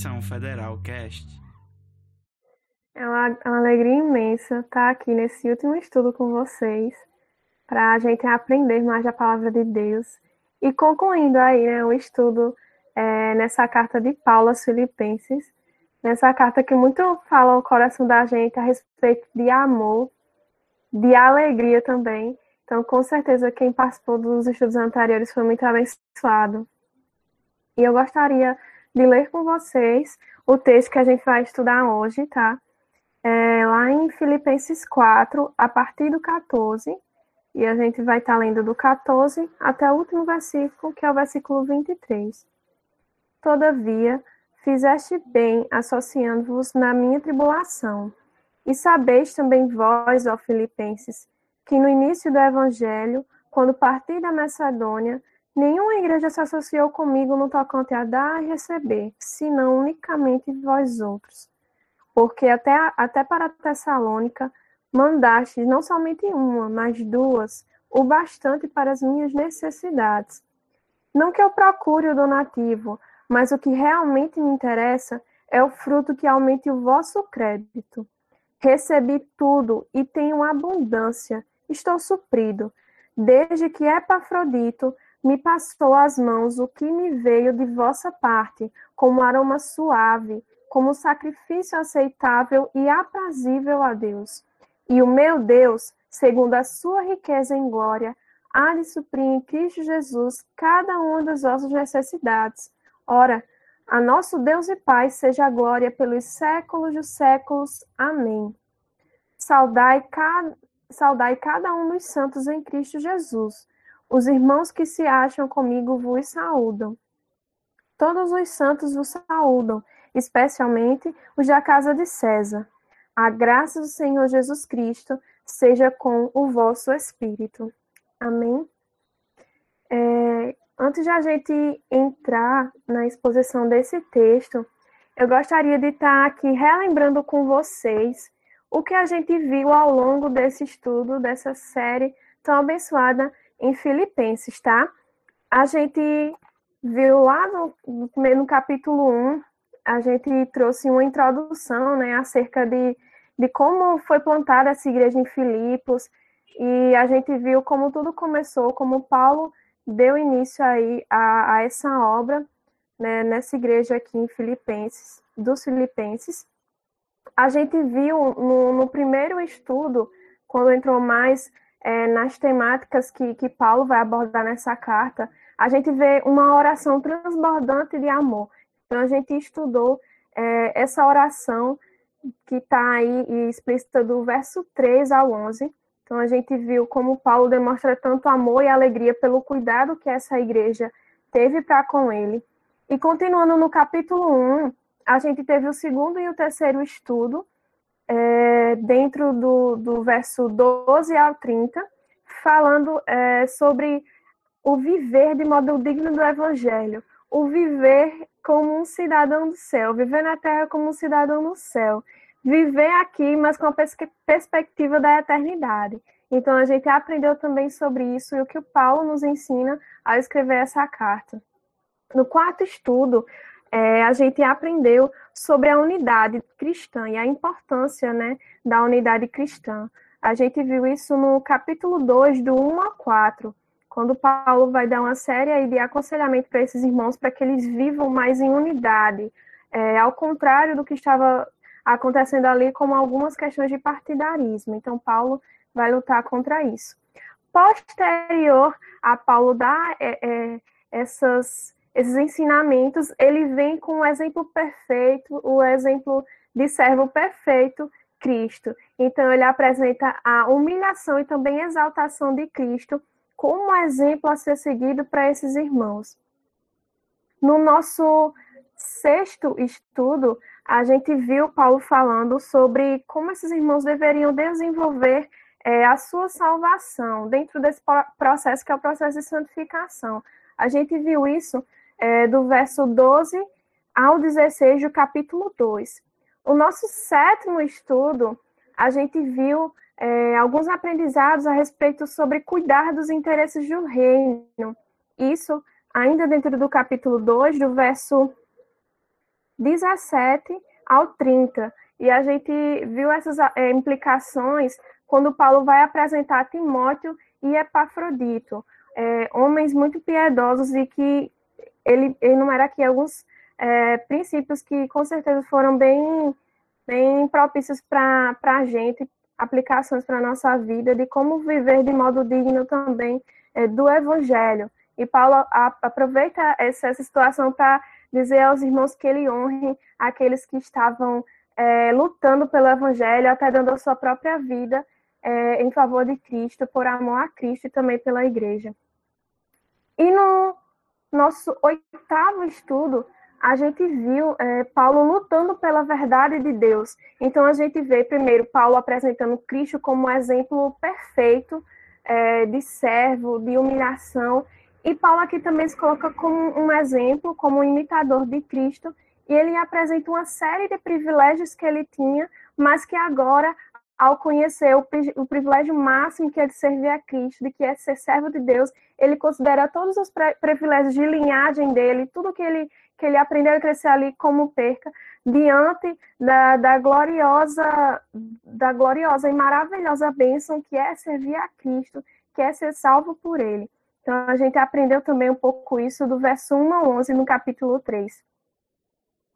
Missão Federal Cast. É é uma alegria imensa estar aqui nesse último estudo com vocês, para a gente aprender mais da palavra de Deus e concluindo aí né, o estudo é, nessa carta de Paulo aos Filipenses, nessa carta que muito fala o coração da gente a respeito de amor, de alegria também. Então, com certeza, quem participou dos estudos anteriores foi muito abençoado. E eu gostaria de ler com vocês o texto que a gente vai estudar hoje, tá? É, lá em Filipenses 4, a partir do 14, e a gente vai estar tá lendo do 14 até o último versículo, que é o versículo 23. Todavia, fizeste bem associando-vos na minha tribulação. E sabeis também vós, ó Filipenses, que no início do evangelho, quando parti da Macedônia, Nenhuma igreja se associou comigo no tocante a dar e receber, senão unicamente vós outros. Porque até, até para Tessalônica mandaste não somente uma, mas duas, o bastante para as minhas necessidades. Não que eu procure o donativo, mas o que realmente me interessa é o fruto que aumente o vosso crédito. Recebi tudo e tenho abundância, estou suprido, desde que Epafrodito me passou às mãos o que me veio de vossa parte, como aroma suave, como sacrifício aceitável e aprazível a Deus. E o meu Deus, segundo a sua riqueza em glória, há de suprir em Cristo Jesus cada uma das vossas necessidades. Ora, a nosso Deus e Pai seja a glória pelos séculos dos séculos. Amém. Saudai cada, saudai cada um dos santos em Cristo Jesus. Os irmãos que se acham comigo vos saúdam. Todos os santos vos saúdam, especialmente os da casa de César. A graça do Senhor Jesus Cristo seja com o vosso espírito. Amém? É, antes de a gente entrar na exposição desse texto, eu gostaria de estar aqui relembrando com vocês o que a gente viu ao longo desse estudo, dessa série tão abençoada em Filipenses, tá? A gente viu lá no, no capítulo 1, a gente trouxe uma introdução, né, acerca de, de como foi plantada essa igreja em Filipos, e a gente viu como tudo começou, como Paulo deu início aí a, a essa obra, né, nessa igreja aqui em Filipenses, dos Filipenses. A gente viu no, no primeiro estudo, quando entrou mais é, nas temáticas que, que Paulo vai abordar nessa carta, a gente vê uma oração transbordante de amor. Então, a gente estudou é, essa oração que está aí explícita do verso 3 ao 11. Então, a gente viu como Paulo demonstra tanto amor e alegria pelo cuidado que essa igreja teve para com ele. E continuando no capítulo 1, a gente teve o segundo e o terceiro estudo, é, dentro do, do verso 12 ao 30, falando é, sobre o viver de modo digno do Evangelho, o viver como um cidadão do céu, viver na terra como um cidadão no céu, viver aqui, mas com a pers perspectiva da eternidade. Então a gente aprendeu também sobre isso e o que o Paulo nos ensina ao escrever essa carta. No quarto estudo, é, a gente aprendeu sobre a unidade cristã e a importância né, da unidade cristã. A gente viu isso no capítulo 2, do 1 a 4, quando Paulo vai dar uma série de aconselhamento para esses irmãos para que eles vivam mais em unidade, é, ao contrário do que estava acontecendo ali, como algumas questões de partidarismo. Então, Paulo vai lutar contra isso. Posterior a Paulo dar é, é, essas esses ensinamentos, ele vem com o exemplo perfeito, o exemplo de servo perfeito, Cristo. Então, ele apresenta a humilhação e também exaltação de Cristo como exemplo a ser seguido para esses irmãos. No nosso sexto estudo, a gente viu Paulo falando sobre como esses irmãos deveriam desenvolver é, a sua salvação dentro desse processo que é o processo de santificação. A gente viu isso é, do verso 12 ao 16 do capítulo 2. O nosso sétimo estudo, a gente viu é, alguns aprendizados a respeito sobre cuidar dos interesses do reino. Isso ainda dentro do capítulo 2, do verso 17 ao 30. E a gente viu essas é, implicações quando Paulo vai apresentar Timóteo e Epafrodito, é, homens muito piedosos e que ele enumera aqui alguns é, princípios que com certeza foram bem, bem propícios para a gente, aplicações para a nossa vida, de como viver de modo digno também é, do Evangelho. E Paulo a, aproveita essa, essa situação para dizer aos irmãos que ele honre aqueles que estavam é, lutando pelo Evangelho, até dando a sua própria vida é, em favor de Cristo, por amor a Cristo e também pela igreja. E no nosso oitavo estudo, a gente viu é, Paulo lutando pela verdade de Deus. Então a gente vê primeiro Paulo apresentando Cristo como um exemplo perfeito é, de servo, de humilhação. E Paulo aqui também se coloca como um exemplo, como um imitador de Cristo. E ele apresenta uma série de privilégios que ele tinha, mas que agora ao conhecer o, o, privilégio máximo que é de servir a Cristo, de que é ser servo de Deus, ele considera todos os privilégios de linhagem dele, tudo que ele, que ele aprendeu a crescer ali como perca, diante da, da gloriosa, da gloriosa e maravilhosa bênção que é servir a Cristo, que é ser salvo por ele. Então, a gente aprendeu também um pouco isso do verso 1 a 11 no capítulo 3.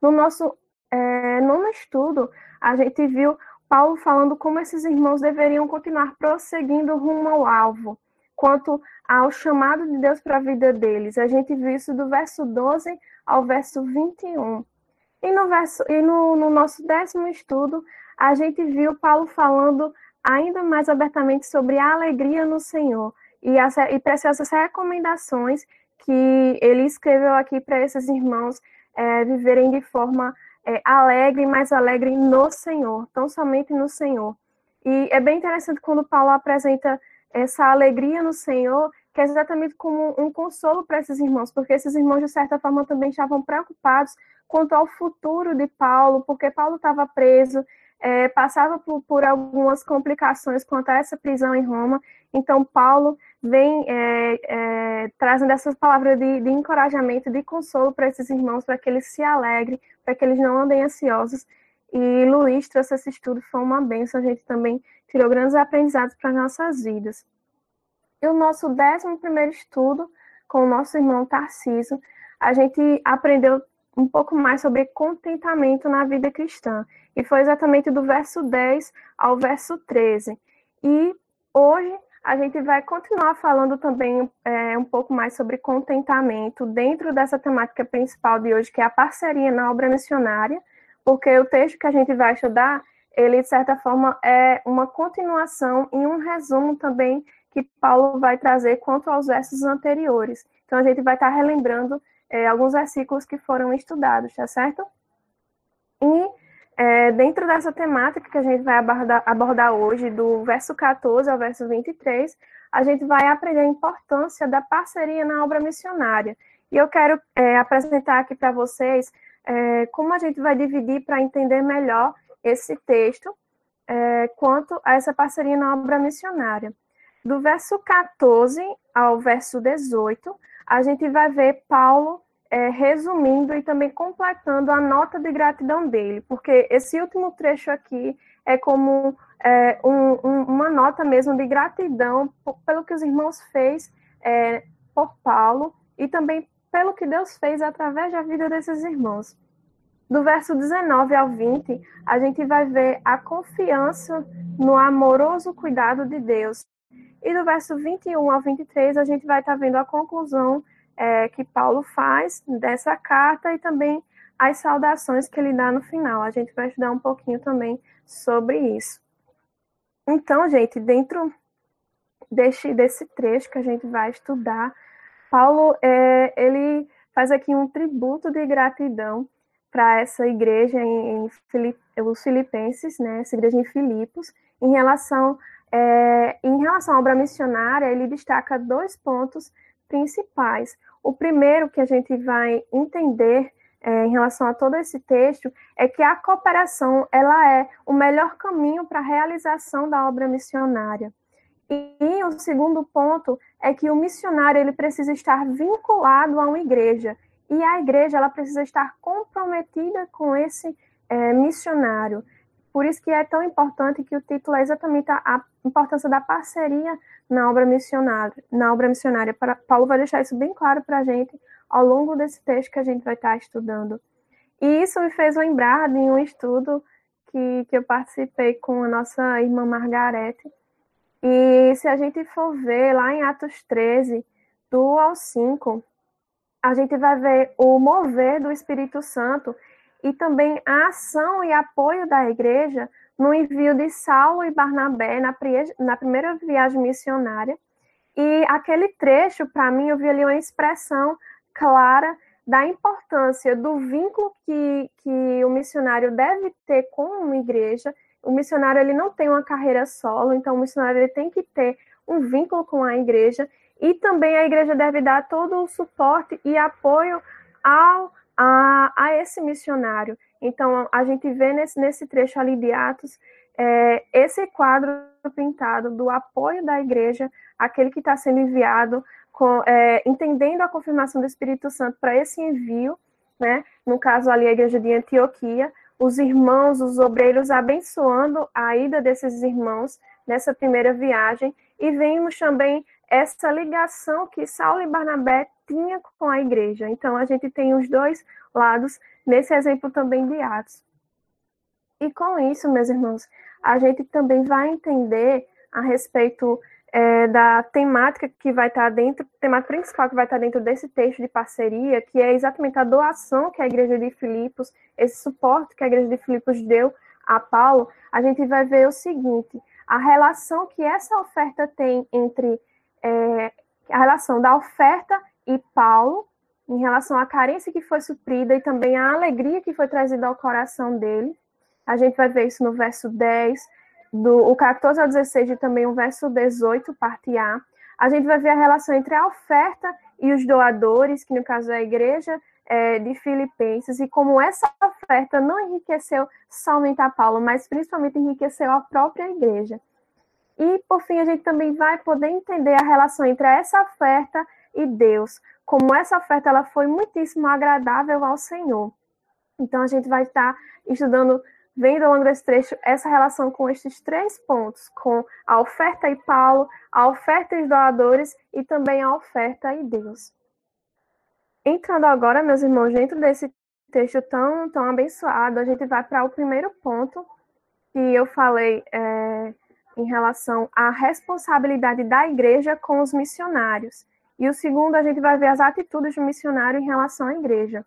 No nosso é, nono estudo, a gente viu Paulo falando como esses irmãos deveriam continuar prosseguindo rumo ao alvo, quanto ao chamado de Deus para a vida deles. A gente viu isso do verso 12 ao verso 21. E no, verso, e no, no nosso décimo estudo, a gente viu Paulo falando ainda mais abertamente sobre a alegria no Senhor e, as, e preciosas recomendações que ele escreveu aqui para esses irmãos é, viverem de forma é, alegre, mais alegre no Senhor, tão somente no Senhor. E é bem interessante quando Paulo apresenta essa alegria no Senhor, que é exatamente como um consolo para esses irmãos, porque esses irmãos, de certa forma, também estavam preocupados quanto ao futuro de Paulo, porque Paulo estava preso, é, passava por, por, algumas complicações quanto a essa prisão em Roma. Então, Paulo vem é, é, trazendo essas palavras de, de encorajamento, de consolo para esses irmãos, para que eles se alegrem, para que eles não andem ansiosos. E Luiz trouxe esse estudo, foi uma benção, a gente também tirou grandes aprendizados para nossas vidas. E o nosso décimo primeiro estudo, com o nosso irmão Tarciso, a gente aprendeu um pouco mais sobre contentamento na vida cristã. E foi exatamente do verso 10 ao verso 13. E hoje a gente vai continuar falando também é, um pouco mais sobre contentamento dentro dessa temática principal de hoje, que é a parceria na obra missionária, porque o texto que a gente vai estudar, ele, de certa forma, é uma continuação e um resumo também que Paulo vai trazer quanto aos versos anteriores. Então, a gente vai estar relembrando é, alguns versículos que foram estudados, tá certo? E é, dentro dessa temática que a gente vai abordar, abordar, hoje, do verso 14 ao verso 23, a gente vai aprender a importância da parceria na obra missionária. E eu quero é, apresentar aqui para vocês é, como a gente vai dividir para entender melhor esse texto é, quanto a essa parceria na obra missionária. Do verso 14 ao verso 18, a gente vai ver Paulo é, resumindo e também completando a nota de gratidão dele, porque esse último trecho aqui é como é, um, um, uma nota mesmo de gratidão pelo que os irmãos fez é, por Paulo e também pelo que Deus fez através da vida desses irmãos. Do verso 19 ao 20, a gente vai ver a confiança no amoroso cuidado de Deus. E do verso 21 ao 23, a gente vai estar vendo a conclusão é, que Paulo faz dessa carta e também as saudações que ele dá no final. A gente vai estudar um pouquinho também sobre isso. Então, gente, dentro desse, desse trecho que a gente vai estudar, Paulo é, ele faz aqui um tributo de gratidão para essa igreja em, em Filip, os Filipenses, né, essa igreja em Filipos, em relação é, em relação à obra missionária, ele destaca dois pontos principais. O primeiro que a gente vai entender é, em relação a todo esse texto é que a cooperação ela é o melhor caminho para a realização da obra missionária. E, e o segundo ponto é que o missionário ele precisa estar vinculado a uma igreja. E a igreja ela precisa estar comprometida com esse é, missionário. Por isso que é tão importante que o título é exatamente a, importância da parceria na obra missionária. Na obra missionária, Paulo vai deixar isso bem claro para a gente ao longo desse texto que a gente vai estar estudando. E isso me fez lembrar de um estudo que, que eu participei com a nossa irmã Margarete. E se a gente for ver lá em Atos 13, do ao 5, a gente vai ver o mover do Espírito Santo e também a ação e apoio da igreja no envio de Saulo e Barnabé na, na primeira viagem missionária. E aquele trecho, para mim, eu vi ali uma expressão clara da importância do vínculo que, que o missionário deve ter com uma igreja. O missionário ele não tem uma carreira solo, então o missionário ele tem que ter um vínculo com a igreja e também a igreja deve dar todo o suporte e apoio ao, a, a esse missionário. Então, a gente vê nesse, nesse trecho ali de Atos é, esse quadro pintado do apoio da igreja, aquele que está sendo enviado com, é, entendendo a confirmação do Espírito Santo para esse envio, né? no caso ali a igreja de Antioquia, os irmãos, os obreiros abençoando a ida desses irmãos nessa primeira viagem, e vemos também essa ligação que Saulo e Barnabé tinham com a igreja. Então a gente tem os dois lados nesse exemplo também de Atos. E com isso, meus irmãos, a gente também vai entender a respeito é, da temática que vai estar dentro, temática principal que vai estar dentro desse texto de parceria, que é exatamente a doação que a igreja de Filipos, esse suporte que a igreja de Filipos deu a Paulo, a gente vai ver o seguinte: a relação que essa oferta tem entre é, a relação da oferta e Paulo, em relação à carência que foi suprida e também à alegria que foi trazida ao coração dele. A gente vai ver isso no verso 10, do o 14 ao 16 e também o verso 18, parte A. A gente vai ver a relação entre a oferta e os doadores, que no caso é a igreja é, de Filipenses, e como essa oferta não enriqueceu somente a Paulo, mas principalmente enriqueceu a própria igreja. E, por fim, a gente também vai poder entender a relação entre essa oferta e Deus, como essa oferta ela foi muitíssimo agradável ao Senhor. Então, a gente vai estar estudando vendo ao longo desse trecho essa relação com estes três pontos, com a oferta e Paulo, a oferta e os doadores e também a oferta e Deus. Entrando agora, meus irmãos, dentro desse texto tão, tão abençoado, a gente vai para o primeiro ponto que eu falei é, em relação à responsabilidade da igreja com os missionários. E o segundo, a gente vai ver as atitudes do missionário em relação à igreja.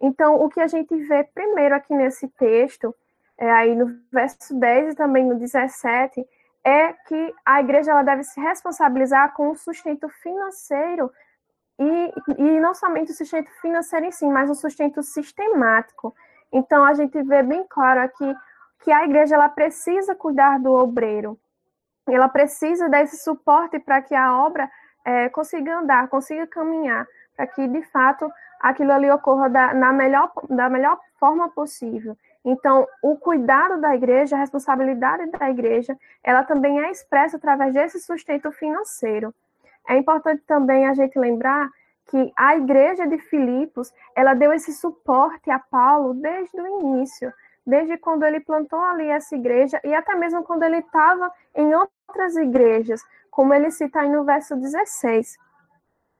Então, o que a gente vê primeiro aqui nesse texto é, aí no verso 10 e também no 17, é que a igreja ela deve se responsabilizar com o sustento financeiro e, e não somente o sustento financeiro em si, mas o sustento sistemático. Então, a gente vê bem claro aqui que a igreja ela precisa cuidar do obreiro, ela precisa desse suporte para que a obra é, consiga andar, consiga caminhar, para que, de fato, aquilo ali ocorra da, na melhor, da melhor forma possível. Então, o cuidado da igreja, a responsabilidade da igreja, ela também é expressa através desse sustento financeiro. É importante também a gente lembrar que a igreja de Filipos, ela deu esse suporte a Paulo desde o início, desde quando ele plantou ali essa igreja e até mesmo quando ele estava em outras igrejas, como ele cita aí no verso 16.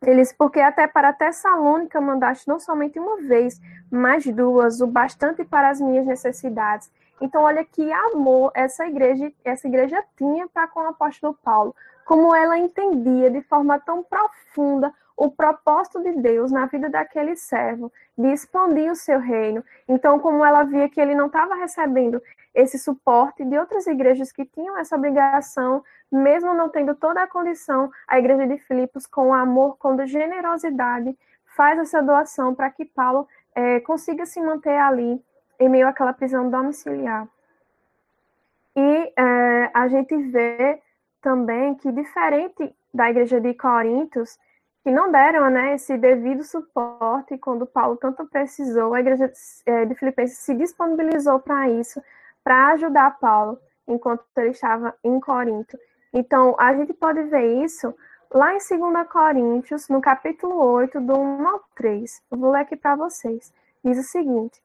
Eles, porque até para Tessalônica mandaste não somente uma vez, mas duas, o bastante para as minhas necessidades. Então, olha que amor essa igreja, essa igreja tinha para com o apóstolo Paulo, como ela entendia de forma tão profunda o propósito de Deus na vida daquele servo, de expandir o seu reino. Então, como ela via que ele não estava recebendo esse suporte de outras igrejas que tinham essa obrigação mesmo não tendo toda a condição, a igreja de Filipos, com amor, com generosidade, faz essa doação para que Paulo é, consiga se manter ali em meio àquela prisão domiciliar. E é, a gente vê também que, diferente da igreja de Coríntios, que não deram né, esse devido suporte quando Paulo tanto precisou, a igreja é, de Filipenses se disponibilizou para isso, para ajudar Paulo enquanto ele estava em Corinto. Então, a gente pode ver isso lá em 2 Coríntios, no capítulo 8, do 1 ao 3. Eu vou ler aqui para vocês. Diz o seguinte: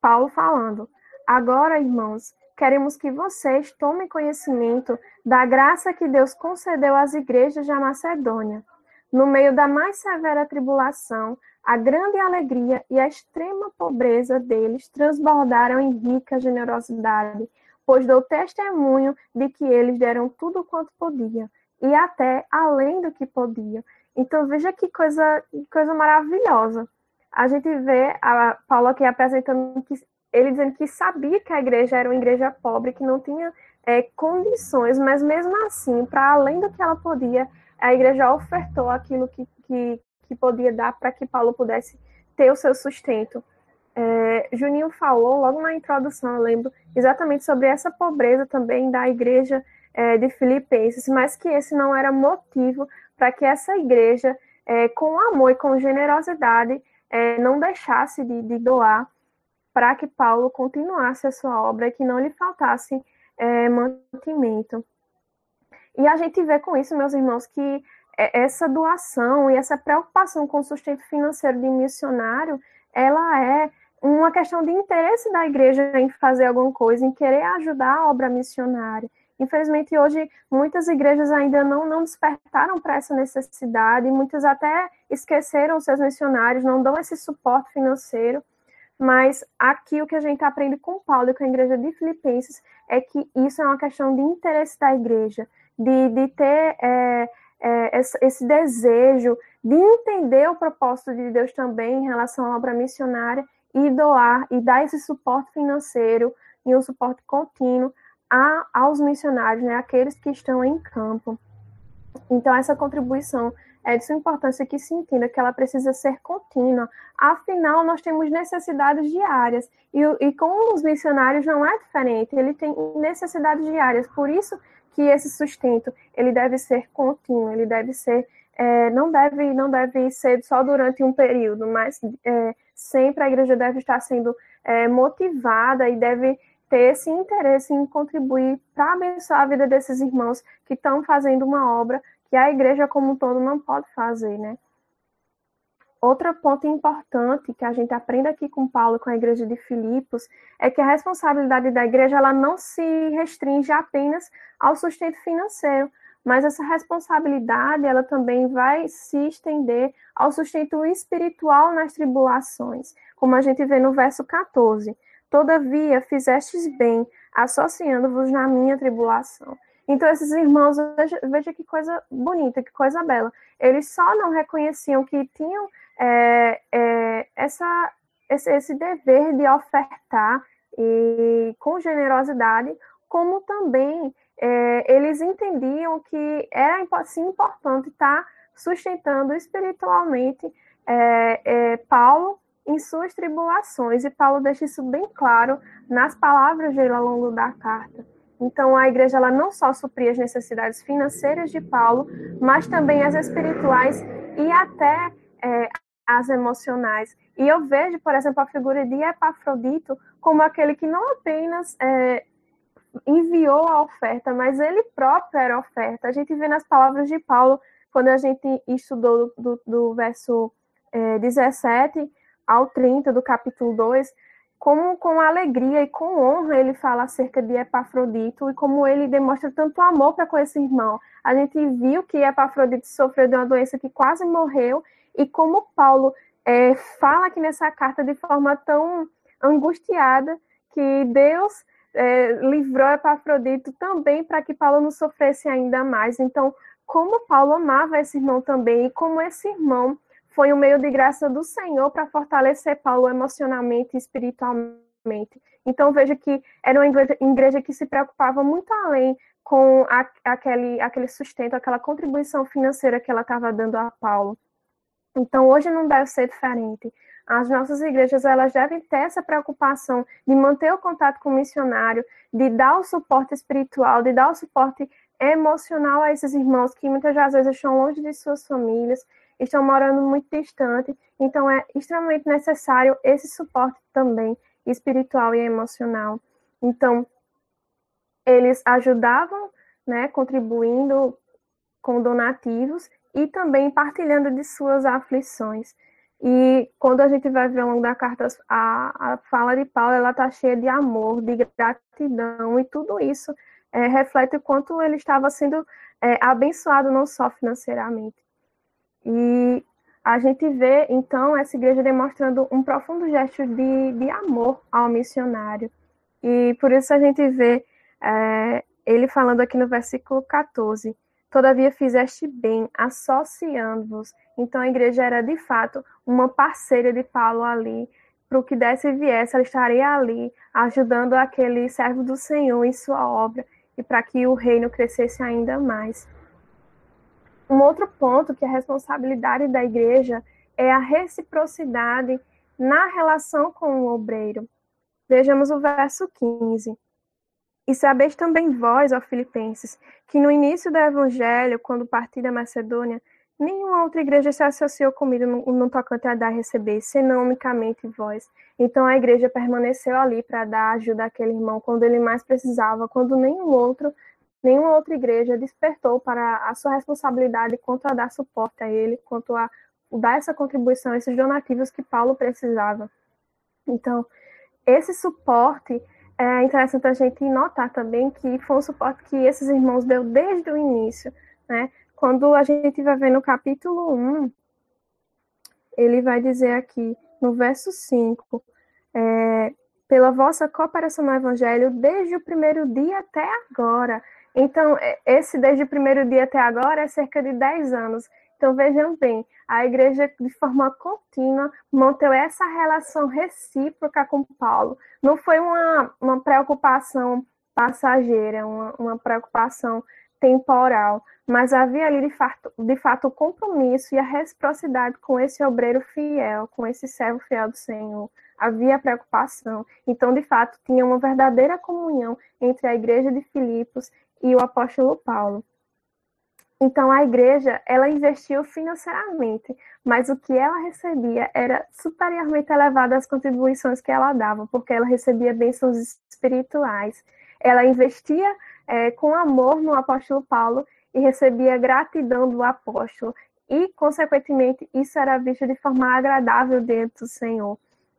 Paulo falando: Agora, irmãos, queremos que vocês tomem conhecimento da graça que Deus concedeu às igrejas da Macedônia. No meio da mais severa tribulação, a grande alegria e a extrema pobreza deles transbordaram em rica generosidade, pois dou testemunho de que eles deram tudo quanto podiam, e até além do que podiam. Então veja que coisa, coisa maravilhosa. A gente vê a Paulo aqui apresentando que ele dizendo que sabia que a igreja era uma igreja pobre, que não tinha é, condições, mas mesmo assim, para além do que ela podia, a igreja ofertou aquilo que, que, que podia dar para que Paulo pudesse ter o seu sustento. É, Juninho falou logo na introdução, eu lembro, exatamente sobre essa pobreza também da igreja é, de Filipenses, mas que esse não era motivo para que essa igreja, é, com amor e com generosidade, é, não deixasse de, de doar para que Paulo continuasse a sua obra e que não lhe faltasse é, mantimento. E a gente vê com isso, meus irmãos, que é, essa doação e essa preocupação com o sustento financeiro de missionário, ela é uma questão de interesse da igreja em fazer alguma coisa, em querer ajudar a obra missionária. Infelizmente, hoje, muitas igrejas ainda não, não despertaram para essa necessidade, muitas até esqueceram seus missionários, não dão esse suporte financeiro. Mas aqui o que a gente aprende com Paulo e com a igreja de Filipenses é que isso é uma questão de interesse da igreja, de, de ter é, é, esse desejo de entender o propósito de Deus também em relação à obra missionária e doar e dar esse suporte financeiro e um suporte contínuo a, aos missionários, né, aqueles que estão em campo. Então, essa contribuição é de sua importância que se entenda que ela precisa ser contínua. Afinal, nós temos necessidades diárias e, e com os missionários não é diferente. Ele tem necessidades diárias. Por isso que esse sustento ele deve ser contínuo. Ele deve ser é, não deve não deve ser só durante um período, mas é, sempre a igreja deve estar sendo é, motivada e deve ter esse interesse em contribuir para abençoar a vida desses irmãos que estão fazendo uma obra que a igreja como um todo não pode fazer, né? Outro ponto importante que a gente aprende aqui com Paulo, com a igreja de Filipos, é que a responsabilidade da igreja ela não se restringe apenas ao sustento financeiro, mas essa responsabilidade ela também vai se estender ao sustento espiritual nas tribulações, como a gente vê no verso 14. Todavia fizestes bem, associando-vos na minha tribulação. Então, esses irmãos, veja, veja, que coisa bonita, que coisa bela. Eles só não reconheciam que tinham é, é, essa, esse, esse, dever de ofertar e com generosidade, como também é, eles entendiam que era assim, importante estar sustentando espiritualmente é, é, Paulo em suas tribulações. E Paulo deixa isso bem claro nas palavras dele ao longo da carta. Então, a igreja ela não só supria as necessidades financeiras de Paulo, mas também as espirituais e até é, as emocionais. E eu vejo, por exemplo, a figura de Epafrodito como aquele que não apenas é, enviou a oferta, mas ele próprio era oferta. A gente vê nas palavras de Paulo, quando a gente estudou do, do, do verso é, 17 ao 30 do capítulo 2, como com alegria e com honra ele fala acerca de Epafrodito e como ele demonstra tanto amor para com esse irmão. A gente viu que Epafrodito sofreu de uma doença que quase morreu e como Paulo é, fala aqui nessa carta de forma tão angustiada que Deus é, livrou Epafrodito também para que Paulo não sofresse ainda mais. Então, como Paulo amava esse irmão também e como esse irmão foi um meio de graça do Senhor para fortalecer Paulo emocionalmente e espiritualmente. Então veja que era uma igreja, que se preocupava muito além com a, aquele, aquele sustento, aquela contribuição financeira que ela estava dando a Paulo. Então hoje não deve ser diferente. As nossas igrejas elas devem ter essa preocupação de manter o contato com o missionário, de dar o suporte espiritual, de dar o suporte emocional a esses irmãos que muitas vezes estão longe de suas famílias, estão morando muito distante, então é extremamente necessário esse suporte também espiritual e emocional. Então, eles ajudavam, né, contribuindo com donativos e também partilhando de suas aflições. E quando a gente vai ver ao longo da carta, a, a fala de Paulo, ela está cheia de amor, de gratidão, e tudo isso é, reflete o quanto ele estava sendo é, abençoado não só financeiramente. E a gente vê, então, essa igreja demonstrando um profundo gesto de, de amor ao missionário. E por isso a gente vê é, ele falando aqui no versículo 14: Todavia fizeste bem, associando-vos. Então a igreja era de fato uma parceira de Paulo ali. Para o que desse e viesse, ela estaria ali, ajudando aquele servo do Senhor em sua obra e para que o reino crescesse ainda mais. Um outro ponto que é a responsabilidade da igreja é a reciprocidade na relação com o obreiro. Vejamos o verso 15. E sabeis também vós, ó Filipenses, que no início do Evangelho, quando parti da Macedônia, nenhuma outra igreja se associou comigo no, tocante a dar e receber, senão unicamente vós. Então a igreja permaneceu ali para dar ajuda àquele irmão quando ele mais precisava, quando nenhum outro, nenhuma outra igreja despertou para a sua responsabilidade quanto a dar suporte a ele, quanto a dar essa contribuição, esses donativos que Paulo precisava. Então, esse suporte é interessante a gente notar também que foi um suporte que esses irmãos deu desde o início, né? Quando a gente vai ver no capítulo 1, ele vai dizer aqui, no verso 5, é, pela vossa cooperação no Evangelho desde o primeiro dia até agora. Então, é, esse desde o primeiro dia até agora é cerca de 10 anos. Então, vejam bem, a igreja, de forma contínua, manteve essa relação recíproca com Paulo. Não foi uma, uma preocupação passageira, uma, uma preocupação temporal, mas havia ali, de fato, de fato, o compromisso e a reciprocidade com esse obreiro fiel, com esse servo fiel do Senhor. Havia preocupação. Então, de fato, tinha uma verdadeira comunhão entre a igreja de Filipos e o apóstolo Paulo. Então a igreja, ela investiu financeiramente, mas o que ela recebia era superiormente elevado às contribuições que ela dava, porque ela recebia bênçãos espirituais. Ela investia é, com amor no apóstolo Paulo e recebia gratidão do apóstolo. E, consequentemente, isso era visto de forma agradável dentro do Senhor.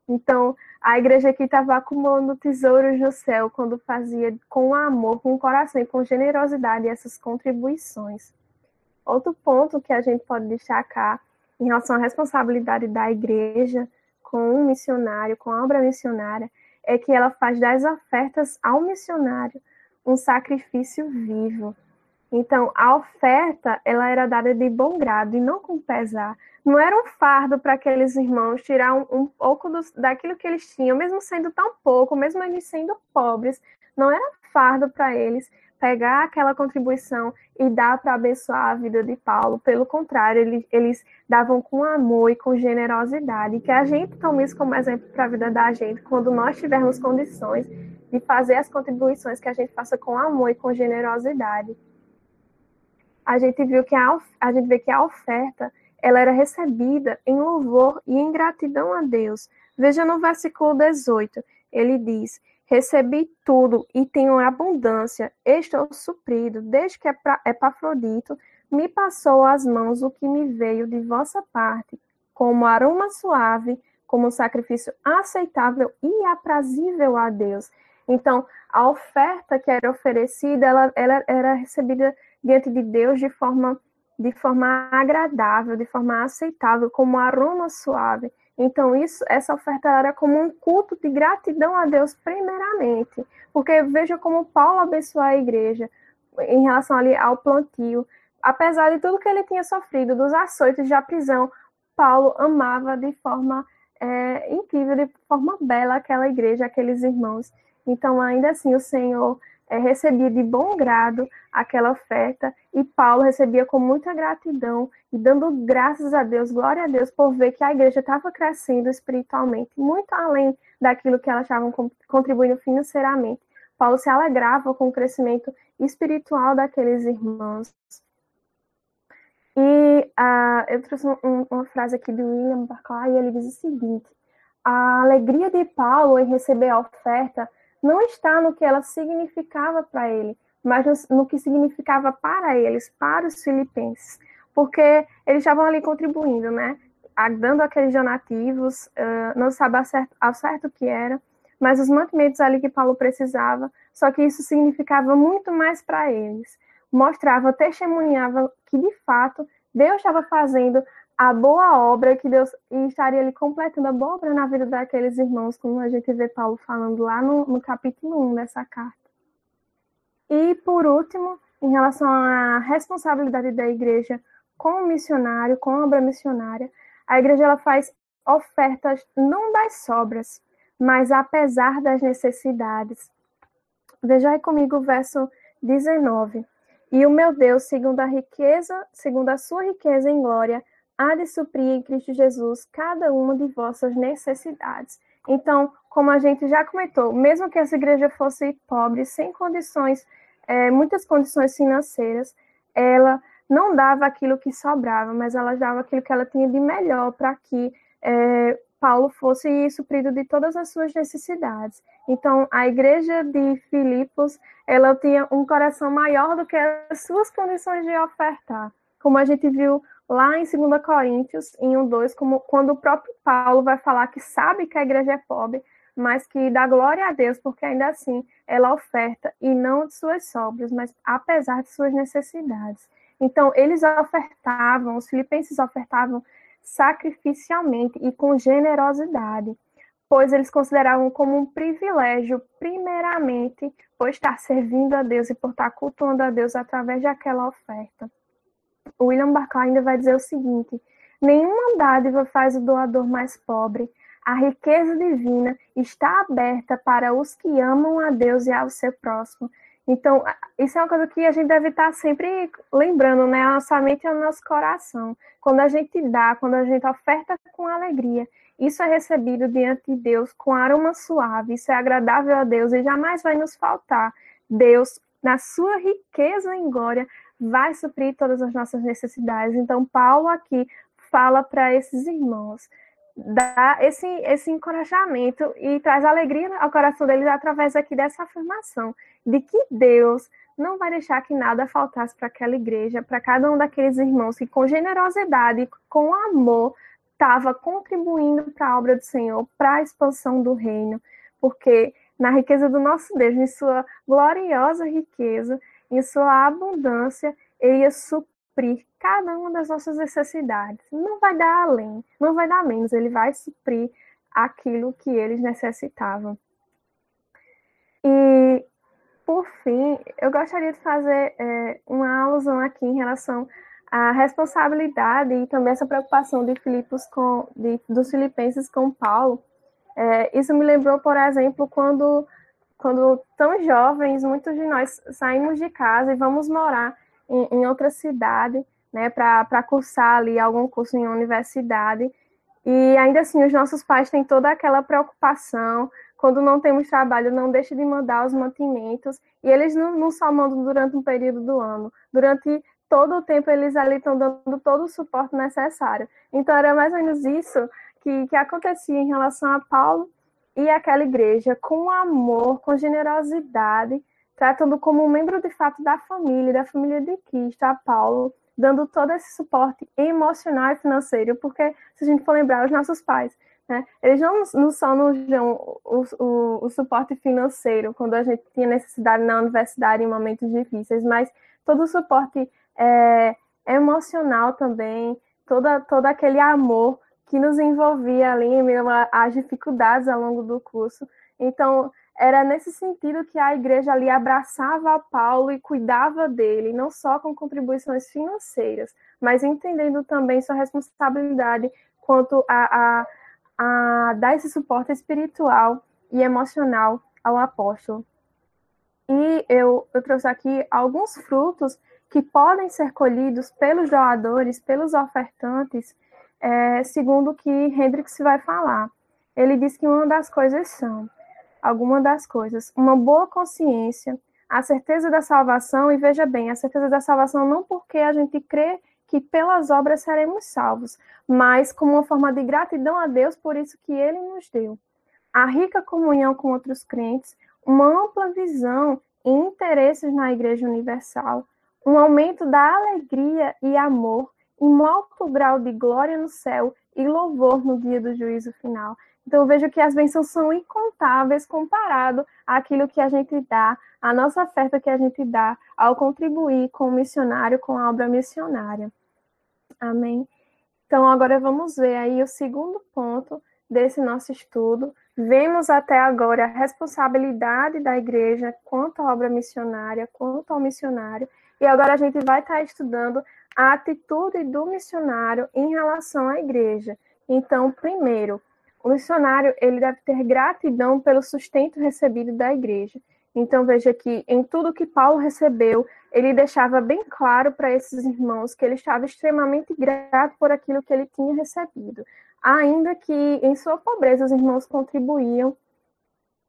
Então, a igreja aqui estava acumulando tesouros no céu quando fazia com amor, com coração e com generosidade essas contribuições. Outro ponto que a gente pode destacar em relação à responsabilidade da igreja com um missionário, com a obra missionária, é que ela faz das ofertas ao missionário um sacrifício vivo. Então, a oferta, ela era dada de bom grado e não com pesar. Não era um fardo para aqueles irmãos tirar um, um pouco dos, daquilo que eles tinham, mesmo sendo tão pouco, mesmo eles sendo pobres. Não era fardo para eles, pegar aquela contribuição e dar para abençoar a vida de Paulo. Pelo contrário, eles, eles davam com amor e com generosidade. Que a gente tome isso como exemplo para a vida da gente, quando nós tivermos condições de fazer as contribuições que a gente faça com amor e com generosidade. A gente viu que a, a gente vê que a oferta ela era recebida em louvor e em gratidão a Deus. Veja no versículo 18, ele diz: Recebi tudo e tenho abundância, estou suprido, desde que Epafrodito me passou às mãos o que me veio de vossa parte, como aroma suave, como sacrifício aceitável e aprazível a Deus. Então, a oferta que era oferecida, ela, ela era recebida diante de Deus de forma, de forma agradável, de forma aceitável, como aroma suave. Então, isso, essa oferta era como um culto de gratidão a Deus, primeiramente. Porque veja como Paulo abençoou a igreja em relação ali ao plantio. Apesar de tudo que ele tinha sofrido, dos açoites da prisão, Paulo amava de forma é, incrível, de forma bela aquela igreja, aqueles irmãos. Então, ainda assim, o Senhor é, recebia de bom grado aquela oferta e Paulo recebia com muita gratidão e dando graças a Deus, glória a Deus, por ver que a igreja estava crescendo espiritualmente, muito além daquilo que elas estavam contribuindo financeiramente. Paulo se alegrava com o crescimento espiritual daqueles irmãos. E uh, eu trouxe um, uma frase aqui do William Barclay, e ele diz o seguinte: a alegria de Paulo em receber a oferta não está no que ela significava para ele, mas no, no que significava para eles, para os filipenses, porque eles estavam ali contribuindo, né? Dando aqueles donativos, uh, não sabe ao certo, o que era, mas os mantimentos ali que Paulo precisava, só que isso significava muito mais para eles. Mostrava, testemunhava que de fato Deus estava fazendo a boa obra que Deus estaria ali completando a boa obra na vida daqueles irmãos, como a gente vê Paulo falando lá no, no capítulo 1 dessa carta. E por último, em relação à responsabilidade da igreja com o missionário, com a obra missionária, a igreja ela faz ofertas não das sobras, mas apesar das necessidades. Veja aí comigo o verso 19. E o meu Deus, segundo a riqueza, segundo a sua riqueza em glória, há de suprir em Cristo Jesus cada uma de vossas necessidades. Então, como a gente já comentou, mesmo que essa igreja fosse pobre, sem condições, é, muitas condições financeiras, ela não dava aquilo que sobrava, mas ela dava aquilo que ela tinha de melhor para que é, Paulo fosse suprido de todas as suas necessidades. Então, a igreja de Filipos, ela tinha um coração maior do que as suas condições de ofertar. Como a gente viu lá em 2 Coríntios, em 1,2, como quando o próprio Paulo vai falar que sabe que a igreja é pobre, mas que dá glória a Deus, porque ainda assim ela oferta, e não de suas sobras, mas apesar de suas necessidades. Então, eles ofertavam, os filipenses ofertavam sacrificialmente e com generosidade, pois eles consideravam como um privilégio, primeiramente, por estar servindo a Deus e por estar cultuando a Deus através daquela oferta. William Barclay ainda vai dizer o seguinte: nenhuma dádiva faz o doador mais pobre. A riqueza divina está aberta para os que amam a Deus e ao seu próximo. Então, isso é uma coisa que a gente deve estar sempre lembrando, né? A nossa mente e o nosso coração. Quando a gente dá, quando a gente oferta com alegria, isso é recebido diante de Deus com aroma suave, isso é agradável a Deus e jamais vai nos faltar. Deus, na sua riqueza em glória, vai suprir todas as nossas necessidades. Então, Paulo aqui fala para esses irmãos, dá esse, esse encorajamento e traz alegria ao coração deles através aqui dessa afirmação de que Deus não vai deixar que nada faltasse para aquela igreja, para cada um daqueles irmãos que com generosidade, com amor, estava contribuindo para a obra do Senhor, para a expansão do reino, porque na riqueza do nosso Deus, em sua gloriosa riqueza, em sua abundância, ele ia suprir cada uma das nossas necessidades. Não vai dar além, não vai dar menos, ele vai suprir aquilo que eles necessitavam. E, por fim, eu gostaria de fazer é, uma alusão aqui em relação à responsabilidade e também essa preocupação de Filipos com, de, dos filipenses com Paulo. É, isso me lembrou, por exemplo, quando quando tão jovens, muitos de nós saímos de casa e vamos morar em, em outra cidade, né, para cursar ali algum curso em universidade. E ainda assim, os nossos pais têm toda aquela preocupação. Quando não temos trabalho, não deixa de mandar os mantimentos. E eles não, não só mandam durante um período do ano, durante todo o tempo eles ali estão dando todo o suporte necessário. Então era mais ou menos isso que, que acontecia em relação a Paulo e aquela igreja com amor, com generosidade, tratando como um membro de fato da família, da família de Cristo, a Paulo, dando todo esse suporte emocional e financeiro, porque se a gente for lembrar, os nossos pais, né, eles não, não só nos dão o, o, o suporte financeiro quando a gente tinha necessidade na universidade em momentos difíceis, mas todo o suporte é, emocional também, toda, todo aquele amor que nos envolvia ali às dificuldades ao longo do curso. Então, era nesse sentido que a igreja ali abraçava Paulo e cuidava dele, não só com contribuições financeiras, mas entendendo também sua responsabilidade quanto a, a, a dar esse suporte espiritual e emocional ao apóstolo. E eu, eu trouxe aqui alguns frutos que podem ser colhidos pelos doadores, pelos ofertantes, é, segundo o que Hendrix vai falar. Ele diz que uma das coisas são, alguma das coisas, uma boa consciência, a certeza da salvação, e veja bem, a certeza da salvação não porque a gente crê que pelas obras seremos salvos, mas como uma forma de gratidão a Deus por isso que ele nos deu. A rica comunhão com outros crentes, uma ampla visão e interesses na Igreja Universal, um aumento da alegria e amor, um alto grau de glória no céu e louvor no dia do juízo final. Então, vejo que as bênçãos são incontáveis comparado àquilo que a gente dá, a nossa oferta que a gente dá ao contribuir com o missionário, com a obra missionária. Amém? Então, agora vamos ver aí o segundo ponto desse nosso estudo. Vemos até agora a responsabilidade da igreja quanto à obra missionária, quanto ao missionário, e agora a gente vai estar estudando a atitude do missionário em relação à igreja. Então, primeiro, o missionário ele deve ter gratidão pelo sustento recebido da igreja. Então veja que em tudo que Paulo recebeu, ele deixava bem claro para esses irmãos que ele estava extremamente grato por aquilo que ele tinha recebido, ainda que em sua pobreza os irmãos contribuíam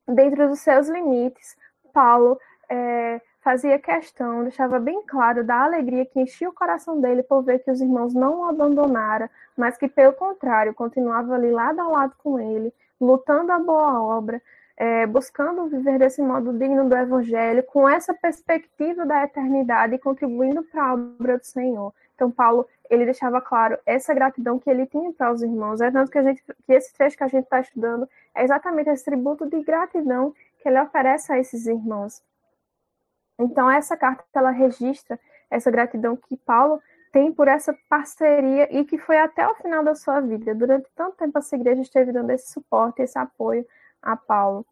dentro dos seus limites. Paulo é, fazia questão, deixava bem claro da alegria que enchia o coração dele por ver que os irmãos não o abandonaram, mas que, pelo contrário, continuava ali lado a lado com ele, lutando a boa obra, é, buscando viver desse modo digno do Evangelho, com essa perspectiva da eternidade e contribuindo para a obra do Senhor. Então, Paulo, ele deixava claro essa gratidão que ele tinha para os irmãos. É tanto que, a gente, que esse trecho que a gente está estudando é exatamente esse tributo de gratidão que ele oferece a esses irmãos. Então, essa carta ela registra essa gratidão que Paulo tem por essa parceria e que foi até o final da sua vida. Durante tanto tempo, essa igreja esteve dando esse suporte, esse apoio a Paulo.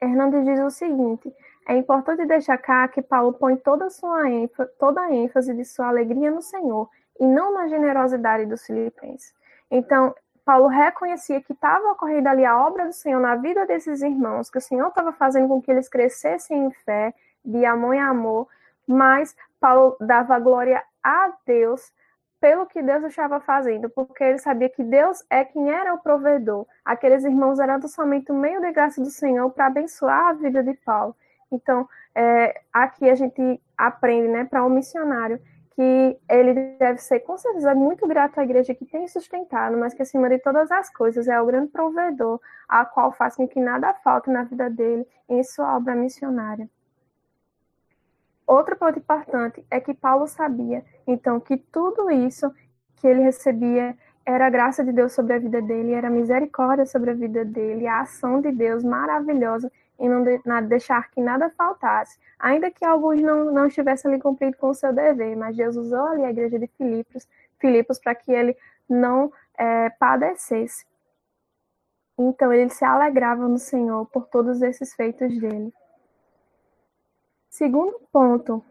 Hernandes diz o seguinte: é importante destacar que Paulo põe toda a sua ênfase, toda a ênfase de sua alegria no Senhor e não na generosidade dos filipenses. Então, Paulo reconhecia que estava ocorrendo ali a obra do Senhor na vida desses irmãos, que o Senhor estava fazendo com que eles crescessem em fé, de amor em amor, mas Paulo dava glória a Deus pelo que Deus estava fazendo, porque ele sabia que Deus é quem era o provedor. Aqueles irmãos eram somente o meio de graça do Senhor para abençoar a vida de Paulo. Então, é, aqui a gente aprende, né, para um missionário, que ele deve ser, com certeza, muito grato à igreja que tem sustentado, mas que, acima de todas as coisas, é o grande provedor, a qual faz com que nada falte na vida dele em sua obra missionária. Outro ponto importante é que Paulo sabia, então, que tudo isso que ele recebia era a graça de Deus sobre a vida dele, era a misericórdia sobre a vida dele, a ação de Deus maravilhosa em não de, deixar que nada faltasse, ainda que alguns não, não estivessem ali cumprido com o seu dever, mas Deus usou ali a igreja de Filipos, Filipos para que ele não é, padecesse. Então ele se alegrava no Senhor por todos esses feitos dele. Segundo ponto,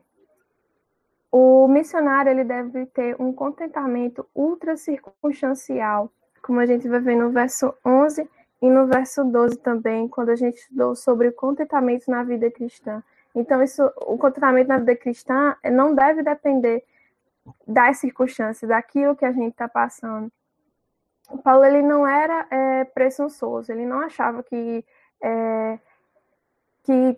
o missionário ele deve ter um contentamento ultra circunstancial, como a gente vai ver no verso 11 e no verso 12 também, quando a gente estudou sobre o contentamento na vida cristã. Então, isso, o contentamento na vida cristã não deve depender das circunstâncias, daquilo que a gente está passando. Paulo ele não era é, presunçoso, ele não achava que, é, que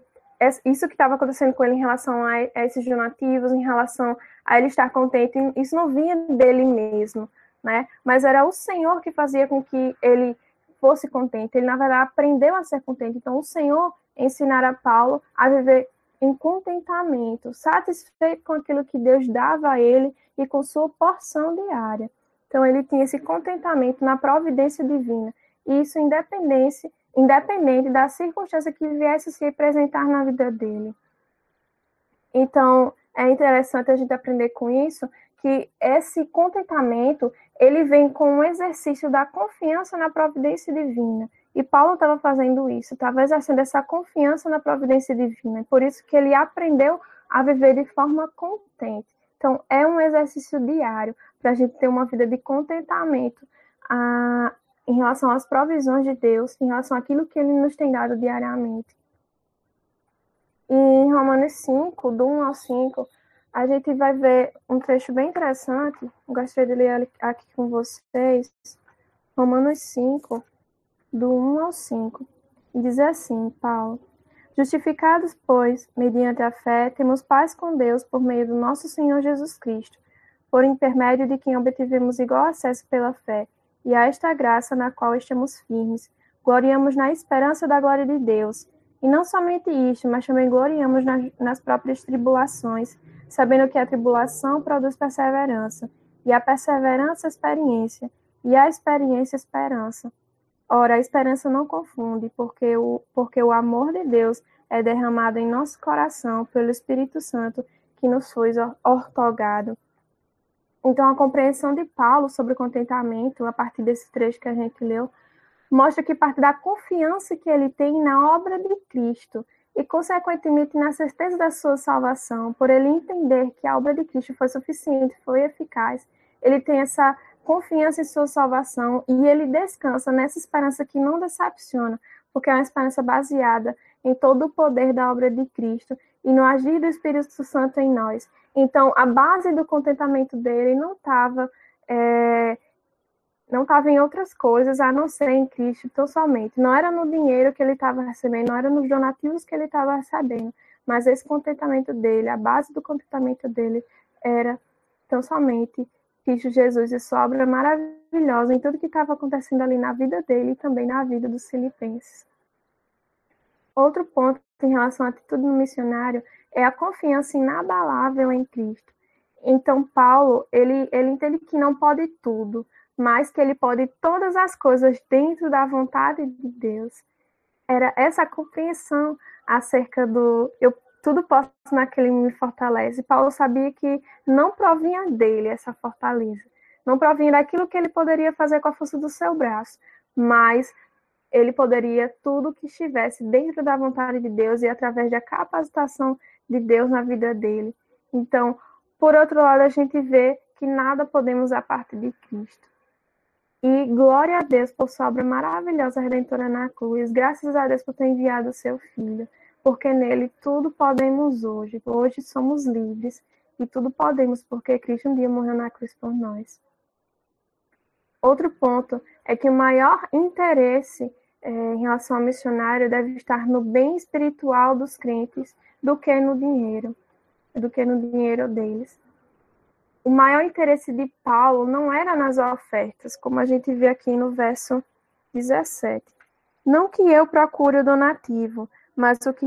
isso que estava acontecendo com ele em relação a, a, esses donativos, em relação a ele estar contente, isso não vinha dele mesmo, né? Mas era o Senhor que fazia com que ele fosse contente. Ele, na verdade, aprendeu a ser contente. Então, o Senhor ensinara Paulo a viver em contentamento, satisfeito com aquilo que Deus dava a ele e com sua porção diária. Então, ele tinha esse contentamento na providência divina. E isso independente, independente da circunstância que viesse se apresentar na vida dele. Então, é interessante a gente aprender com isso que esse contentamento ele vem com o exercício da confiança na providência divina. E Paulo estava fazendo isso, estava exercendo essa confiança na providência divina. Por isso que ele aprendeu a viver de forma contente. Então, é um exercício diário para a gente ter uma vida de contentamento, a, em relação às provisões de Deus, em relação àquilo que Ele nos tem dado diariamente. E em Romanos 5, do 1 ao 5, a gente vai ver um trecho bem interessante. Gostaria de ler aqui com vocês. Romanos 5, do 1 ao 5. E diz assim, Paulo. Justificados, pois, mediante a fé, temos paz com Deus por meio do nosso Senhor Jesus Cristo, por intermédio de quem obtivemos igual acesso pela fé e a esta graça na qual estamos firmes, gloriamos na esperança da glória de Deus. E não somente isto, mas também gloriamos nas, nas próprias tribulações, sabendo que a tribulação produz perseverança, e a perseverança, experiência, e a experiência, esperança. Ora, a esperança não confunde, porque o, porque o amor de Deus é derramado em nosso coração pelo Espírito Santo que nos foi ortogado. Então, a compreensão de Paulo sobre o contentamento, a partir desse trecho que a gente leu, mostra que parte da confiança que ele tem na obra de Cristo e, consequentemente, na certeza da sua salvação, por ele entender que a obra de Cristo foi suficiente, foi eficaz, ele tem essa confiança em sua salvação e ele descansa nessa esperança que não decepciona, porque é uma esperança baseada em todo o poder da obra de Cristo e no agir do Espírito Santo em nós. Então, a base do contentamento dele não estava é, não estava em outras coisas a não ser em Cristo tão somente. Não era no dinheiro que ele estava recebendo, não era nos donativos que ele estava recebendo, mas esse contentamento dele, a base do contentamento dele era tão somente Cristo Jesus e sua obra maravilhosa em tudo que estava acontecendo ali na vida dele e também na vida dos filipenses. Outro ponto em relação à atitude do missionário é a confiança inabalável em Cristo. Então, Paulo, ele, ele entende que não pode tudo, mas que ele pode todas as coisas dentro da vontade de Deus. Era essa compreensão acerca do eu tudo posso naquele me fortalece. Paulo sabia que não provinha dele essa fortaleza, não provinha daquilo que ele poderia fazer com a força do seu braço, mas ele poderia tudo que estivesse dentro da vontade de Deus e através da capacitação de Deus na vida dele. Então, por outro lado, a gente vê que nada podemos a parte de Cristo. E glória a Deus por sua obra maravilhosa redentora na cruz. Graças a Deus por ter enviado o seu filho, porque nele tudo podemos hoje. Hoje somos livres e tudo podemos porque Cristo um dia morreu na cruz por nós. Outro ponto é que o maior interesse é, em relação ao missionário deve estar no bem espiritual dos crentes do que no dinheiro, do que no dinheiro deles o maior interesse de Paulo não era nas ofertas, como a gente vê aqui no verso 17. Não que eu procure o donativo, mas o que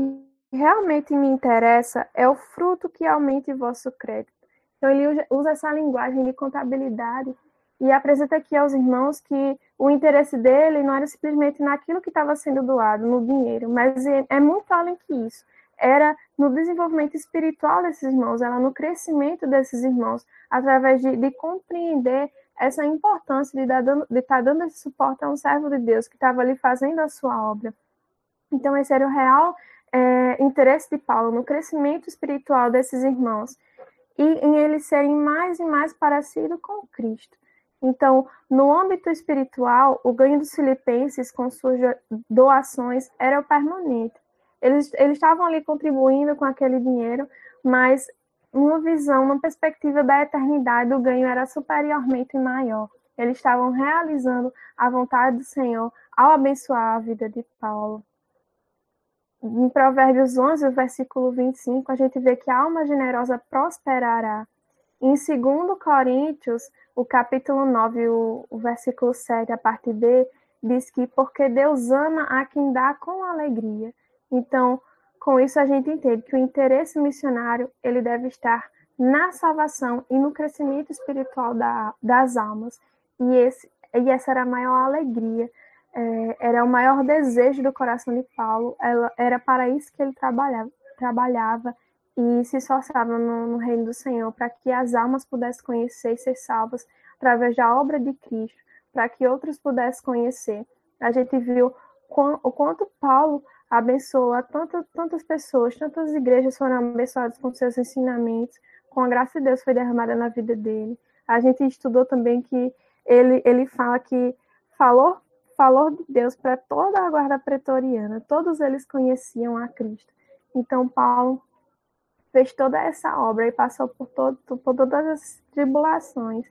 realmente me interessa é o fruto que aumente vosso crédito. Então, ele usa essa linguagem de contabilidade e apresenta aqui aos irmãos que o interesse dele não era simplesmente naquilo que estava sendo doado, no dinheiro, mas é, é muito além que isso era no desenvolvimento espiritual desses irmãos, era no crescimento desses irmãos, através de, de compreender essa importância de, estar tá dando esse suporte a um servo de Deus que estava ali fazendo a sua obra. Então, esse era o real é, interesse de Paulo, no crescimento espiritual desses irmãos e em eles serem mais e mais parecidos com Cristo. Então, no âmbito espiritual, o ganho dos filipenses com suas doações era o permanente. Eles, eles estavam ali contribuindo com aquele dinheiro, mas uma visão, uma perspectiva da eternidade, o ganho era superiormente maior. Eles estavam realizando a vontade do Senhor ao abençoar a vida de Paulo. Em Provérbios 11, versículo 25, a gente vê que a alma generosa prosperará. Em 2 Coríntios, o capítulo 9, o, o versículo 7, a parte B, diz que porque Deus ama a quem dá com alegria. Então, com isso a gente entende que o interesse missionário ele deve estar na salvação e no crescimento espiritual da, das almas. E, esse, e essa era a maior alegria, é, era o maior desejo do coração de Paulo, ela, era para isso que ele trabalhava, trabalhava e se esforçava no, no reino do Senhor, para que as almas pudessem conhecer e ser salvas através da obra de Cristo, para que outros pudessem conhecer. A gente viu o quanto Paulo abençoa tanto, tantas pessoas, tantas igrejas foram abençoadas com seus ensinamentos, com a graça de Deus foi derramada na vida dele. A gente estudou também que ele, ele fala que falou, falou de Deus para toda a guarda pretoriana, todos eles conheciam a Cristo. Então, Paulo fez toda essa obra e passou por, todo, por todas as tribulações,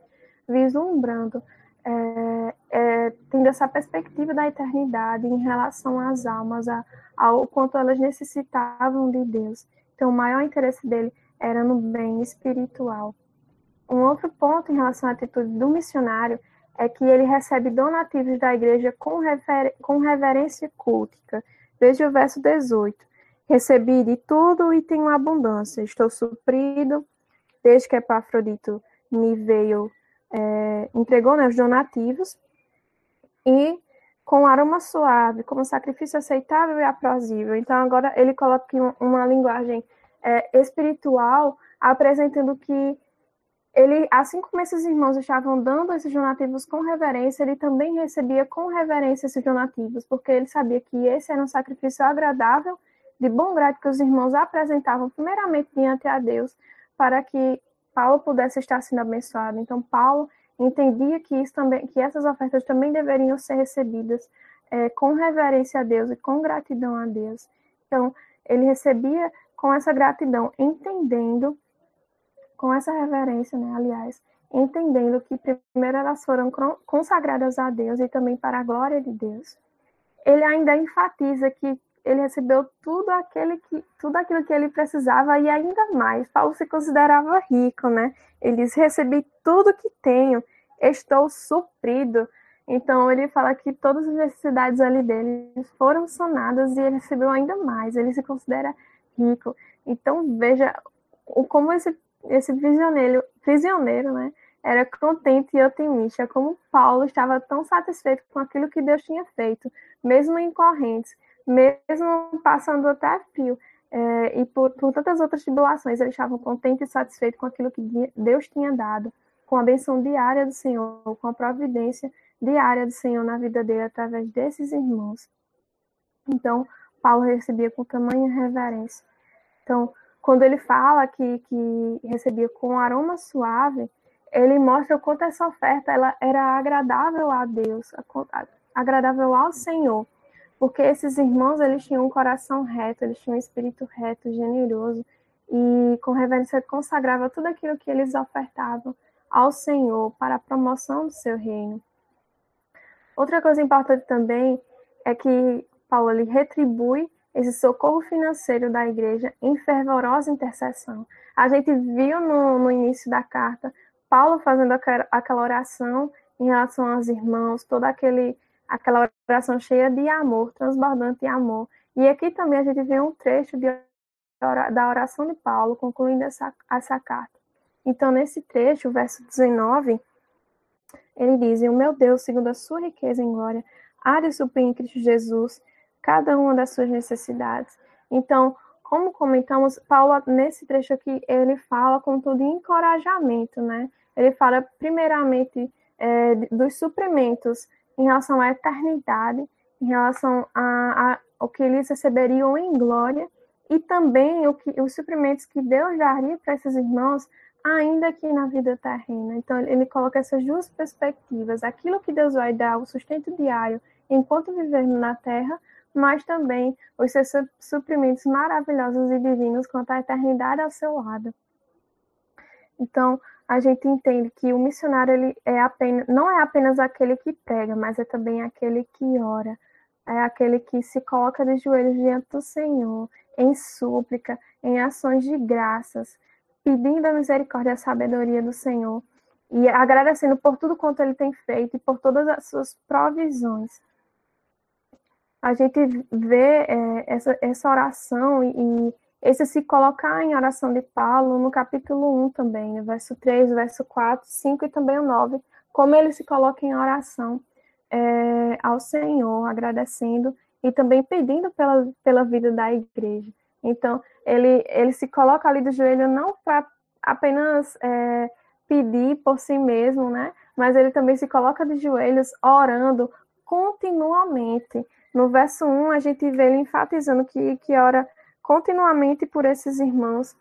vislumbrando é, é, tendo essa perspectiva da eternidade em relação às almas, a, ao quanto elas necessitavam de Deus. Então, o maior interesse dele era no bem espiritual. Um outro ponto em relação à atitude do missionário é que ele recebe donativos da igreja com, com reverência cultica. Veja o verso 18. Recebi de tudo e tenho abundância. Estou suprido, desde que Epafrodito me veio, é, entregou né, os donativos, e com aroma suave, como sacrifício aceitável e aprazível. Então, agora ele coloca aqui uma linguagem é, espiritual, apresentando que ele, assim como esses irmãos estavam dando esses donativos com reverência, ele também recebia com reverência esses donativos, porque ele sabia que esse era um sacrifício agradável, de bom grado que os irmãos apresentavam primeiramente diante a Deus, para que Paulo pudesse estar sendo abençoado. Então, Paulo entendia que, isso também, que essas ofertas também deveriam ser recebidas é, com reverência a Deus e com gratidão a Deus. Então, ele recebia com essa gratidão, entendendo com essa reverência, né, aliás, entendendo que primeiro elas foram consagradas a Deus e também para a glória de Deus. Ele ainda enfatiza que ele recebeu tudo aquele que tudo aquilo que ele precisava e ainda mais. Paulo se considerava rico, né? Ele diz: "Recebi tudo que tenho, estou suprido". Então ele fala que todas as necessidades ali dele foram sanadas e ele recebeu ainda mais. Ele se considera rico. Então veja como esse esse prisioneiro, prisioneiro, né, era contente e otimista, como Paulo estava tão satisfeito com aquilo que Deus tinha feito, mesmo em correntes, mesmo passando até fio, é, e por, por tantas outras tribulações, eles estavam contentes e satisfeitos com aquilo que Deus tinha dado, com a benção diária do Senhor, com a providência diária do Senhor na vida dele através desses irmãos. Então, Paulo recebia com tamanha reverência. Então, quando ele fala que, que recebia com aroma suave, ele mostra o quanto essa oferta ela era agradável a Deus, agradável ao Senhor, porque esses irmãos eles tinham um coração reto, eles tinham um espírito reto, generoso e com reverência consagrava tudo aquilo que eles ofertavam ao Senhor para a promoção do seu reino. Outra coisa importante também é que Paulo retribui esse socorro financeiro da igreja em fervorosa intercessão. A gente viu no, no início da carta Paulo fazendo aquela oração em relação aos irmãos, toda aquele, aquela oração cheia de amor, transbordante de amor. E aqui também a gente vê um trecho de, da oração de Paulo concluindo essa, essa carta. Então, nesse trecho, verso 19, ele diz: O meu Deus, segundo a sua riqueza em glória, há de suprir em Cristo Jesus cada uma das suas necessidades. Então, como comentamos, Paulo, nesse trecho aqui, ele fala com todo encorajamento, né? Ele fala, primeiramente, é, dos suprimentos em relação à eternidade, em relação a, a, ao que eles receberiam em glória, e também o que, os suprimentos que Deus daria para esses irmãos, ainda aqui na vida terrena. Então, ele coloca essas duas perspectivas: aquilo que Deus vai dar, o sustento diário, enquanto vivermos na terra, mas também os seus suprimentos maravilhosos e divinos quanto à eternidade ao seu lado. Então, a gente entende que o missionário ele é apenas, não é apenas aquele que prega, mas é também aquele que ora, é aquele que se coloca de joelhos diante do Senhor, em súplica, em ações de graças, pedindo a misericórdia e a sabedoria do Senhor e agradecendo por tudo quanto ele tem feito e por todas as suas provisões. A gente vê é, essa, essa oração e, e, esse se colocar em oração de Paulo no capítulo 1 também, no verso 3, verso 4, 5 e também o 9, como ele se coloca em oração é, ao Senhor, agradecendo e também pedindo pela, pela vida da igreja. Então, ele, ele se coloca ali do joelho não para apenas é, pedir por si mesmo, né? Mas ele também se coloca de joelhos orando continuamente no verso 1, a gente vê ele enfatizando que, que ora continuamente por esses irmãos,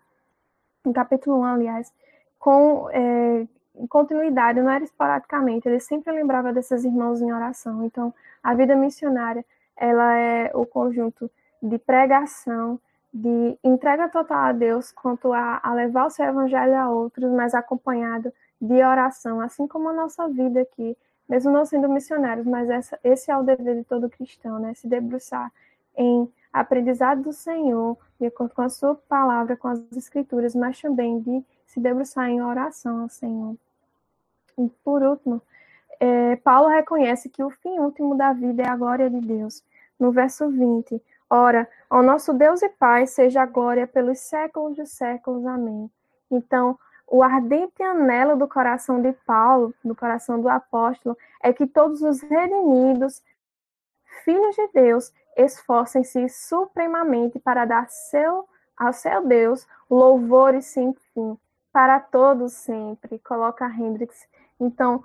no capítulo 1, aliás, com é, continuidade, não era esporadicamente, ele sempre lembrava desses irmãos em oração. Então, a vida missionária, ela é o conjunto de pregação, de entrega total a Deus quanto a, a levar o seu evangelho a outros, mas acompanhado de oração, assim como a nossa vida aqui mesmo não sendo missionários, mas essa, esse é o dever de todo cristão, né? Se debruçar em aprendizado do Senhor, de acordo com a sua palavra, com as escrituras, mas também de se debruçar em oração ao Senhor. E por último, é, Paulo reconhece que o fim último da vida é a glória de Deus. No verso 20, Ora, ao nosso Deus e Pai seja a glória pelos séculos dos séculos. Amém. Então, o ardente anelo do coração de Paulo, do coração do apóstolo, é que todos os redimidos, filhos de Deus, esforcem-se supremamente para dar seu, ao seu Deus louvor e sem fim, para todos sempre, coloca Hendrix. Então,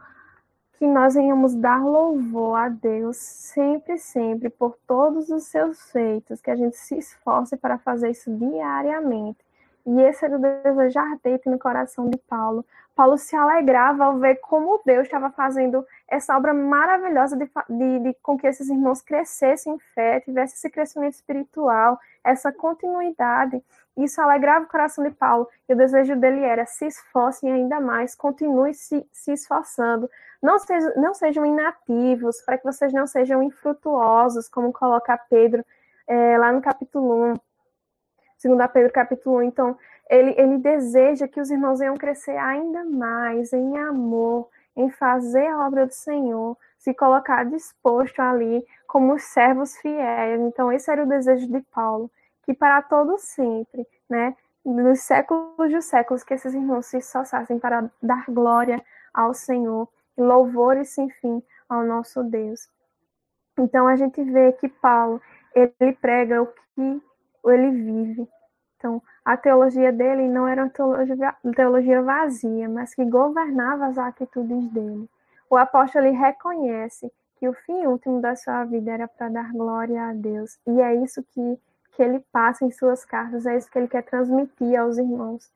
que nós venhamos dar louvor a Deus sempre, sempre, por todos os seus feitos, que a gente se esforce para fazer isso diariamente. E esse era o desejo ardente no coração de Paulo. Paulo se alegrava ao ver como Deus estava fazendo essa obra maravilhosa de, de, de, com que esses irmãos crescessem em fé, tivessem esse crescimento espiritual, essa continuidade. Isso alegrava o coração de Paulo. E o desejo dele era: se esforcem ainda mais, continue se, se esforçando, não, seja, não sejam inativos, para que vocês não sejam infrutuosos, como coloca Pedro é, lá no capítulo 1, segundo Pedro capítulo 1. Então, ele, ele deseja que os irmãos venham crescer ainda mais em amor, em fazer a obra do Senhor, se colocar disposto ali como servos fiéis. Então, esse era o desejo de Paulo, que para todo sempre, né, nos séculos dos séculos, que esses irmãos se esforçassem para dar glória ao Senhor louvores sem fim ao nosso Deus. Então a gente vê que Paulo, ele prega o que ele vive. Então, a teologia dele não era uma teologia, teologia vazia, mas que governava as atitudes dele. O apóstolo ele reconhece que o fim último da sua vida era para dar glória a Deus. E é isso que, que ele passa em suas cartas, é isso que ele quer transmitir aos irmãos.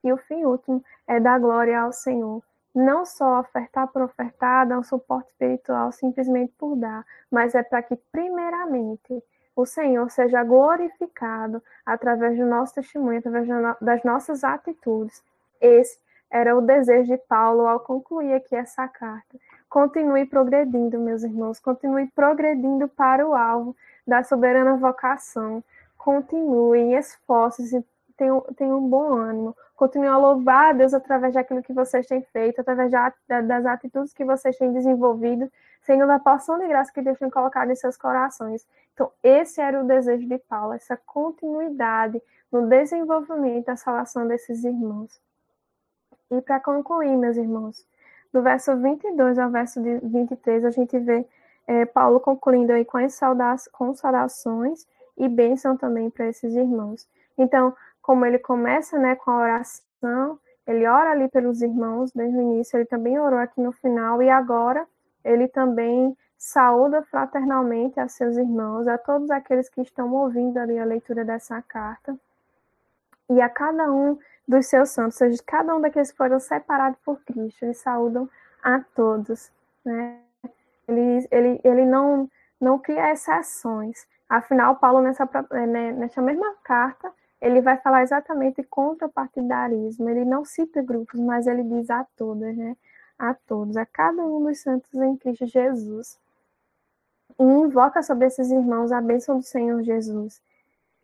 Que o fim último é dar glória ao Senhor não só ofertar por ofertar, dar um suporte espiritual simplesmente por dar, mas é para que, primeiramente, o Senhor seja glorificado através do nosso testemunho, através das nossas atitudes. Esse era o desejo de Paulo ao concluir aqui essa carta. Continue progredindo, meus irmãos, continue progredindo para o alvo da soberana vocação. Continue, esforce-se, tenham, tenham um bom ânimo, Continue a louvar a Deus através daquilo que vocês têm feito, através das atitudes que vocês têm desenvolvido, sendo a porção de graça que Deus tem colocado em seus corações. Então, esse era o desejo de Paulo, essa continuidade no desenvolvimento da salvação desses irmãos. E para concluir, meus irmãos, do verso 22 ao verso 23, a gente vê é, Paulo concluindo aí com as saudações e bênção também para esses irmãos. Então, como ele começa né, com a oração, ele ora ali pelos irmãos desde o início, ele também orou aqui no final, e agora ele também saúda fraternalmente a seus irmãos, a todos aqueles que estão ouvindo ali a leitura dessa carta, e a cada um dos seus santos, ou seja, cada um daqueles que foram separados por Cristo, eles saúdam a todos, né? Ele, ele, ele não, não cria exceções. Afinal, Paulo, nessa, né, nessa mesma carta, ele vai falar exatamente contra partidarismo. Ele não cita grupos, mas ele diz a todos, né? A todos, a cada um dos santos em Cristo Jesus. E invoca sobre esses irmãos a bênção do Senhor Jesus.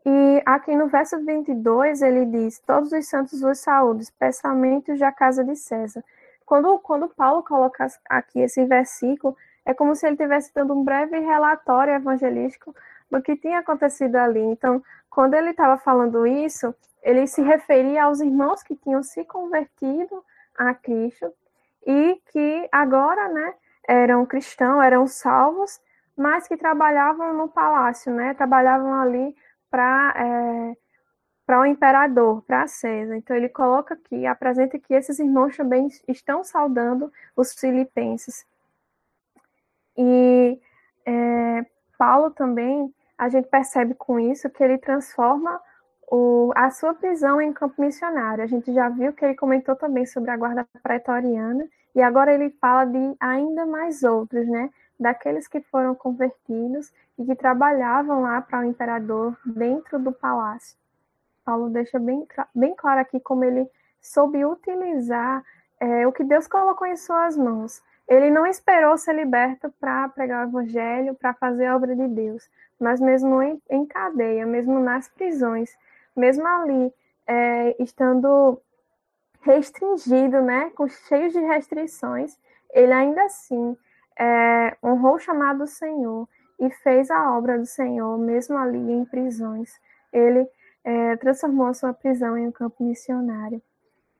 E aqui no verso 22 ele diz: Todos os santos vos saúdam, especialmente os da casa de César. Quando, quando Paulo coloca aqui esse versículo, é como se ele estivesse dando um breve relatório evangelístico do que tinha acontecido ali. Então, quando ele estava falando isso, ele se referia aos irmãos que tinham se convertido a Cristo e que agora, né, eram cristãos, eram salvos, mas que trabalhavam no palácio, né, trabalhavam ali para é, para o imperador, para César. Então ele coloca aqui, apresenta que esses irmãos também estão saudando os filipenses. E é, Paulo também a gente percebe com isso que ele transforma o, a sua prisão em campo missionário. A gente já viu que ele comentou também sobre a guarda pretoriana, e agora ele fala de ainda mais outros, né? Daqueles que foram convertidos e que trabalhavam lá para o imperador dentro do palácio. Paulo deixa bem, bem claro aqui como ele soube utilizar é, o que Deus colocou em suas mãos. Ele não esperou ser liberto para pregar o evangelho, para fazer a obra de Deus, mas mesmo em, em cadeia, mesmo nas prisões, mesmo ali, é, estando restringido, né, com cheios de restrições, ele ainda assim é, honrou o chamado do Senhor e fez a obra do Senhor, mesmo ali em prisões. Ele é, transformou a sua prisão em um campo missionário.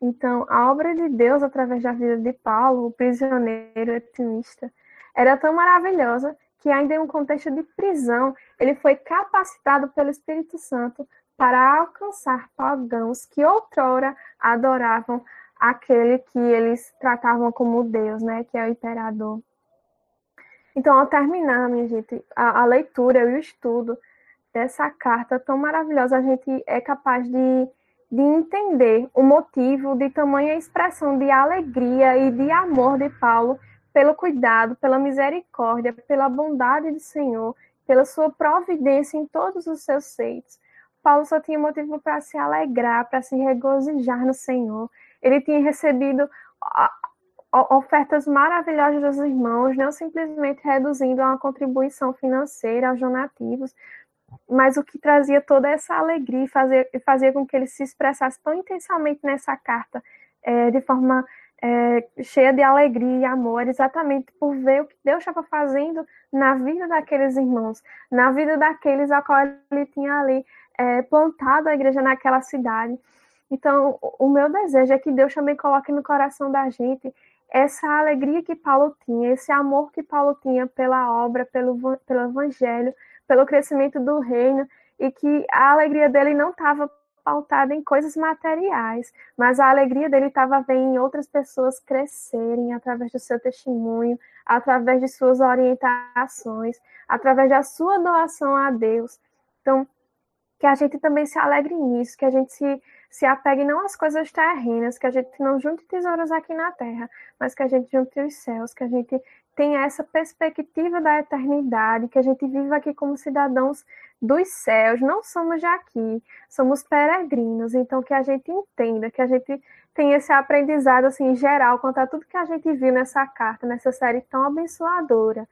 Então, a obra de Deus através da vida de Paulo, o prisioneiro etimista, era tão maravilhosa que, ainda em um contexto de prisão, ele foi capacitado pelo Espírito Santo para alcançar pagãos que outrora adoravam aquele que eles tratavam como Deus, né, que é o imperador. Então, ao terminar, minha gente, a, a leitura e o estudo dessa carta tão maravilhosa, a gente é capaz de, de entender o motivo de tamanha expressão de alegria e de amor de Paulo pelo cuidado, pela misericórdia, pela bondade do Senhor, pela sua providência em todos os seus feitos. Paulo só tinha motivo para se alegrar, para se regozijar no Senhor. Ele tinha recebido ofertas maravilhosas dos irmãos, não simplesmente reduzindo a uma contribuição financeira aos donativos, mas o que trazia toda essa alegria e fazia, fazia com que ele se expressasse tão intensamente nessa carta, é, de forma é, cheia de alegria e amor, exatamente por ver o que Deus estava fazendo na vida daqueles irmãos, na vida daqueles a qual ele tinha ali é, plantado a igreja naquela cidade. Então, o meu desejo é que Deus também coloque no coração da gente essa alegria que Paulo tinha, esse amor que Paulo tinha pela obra, pelo, pelo evangelho, pelo crescimento do reino, e que a alegria dele não estava pautada em coisas materiais, mas a alegria dele estava vendo outras pessoas crescerem através do seu testemunho, através de suas orientações, através da sua doação a Deus. Então, que a gente também se alegre nisso, que a gente se se apegue não às coisas terrenas, que a gente não junte tesouros aqui na terra, mas que a gente junte os céus, que a gente tenha essa perspectiva da eternidade, que a gente viva aqui como cidadãos dos céus, não somos de aqui, somos peregrinos, então que a gente entenda, que a gente tenha esse aprendizado assim geral quanto a tudo que a gente viu nessa carta, nessa série tão abençoadora.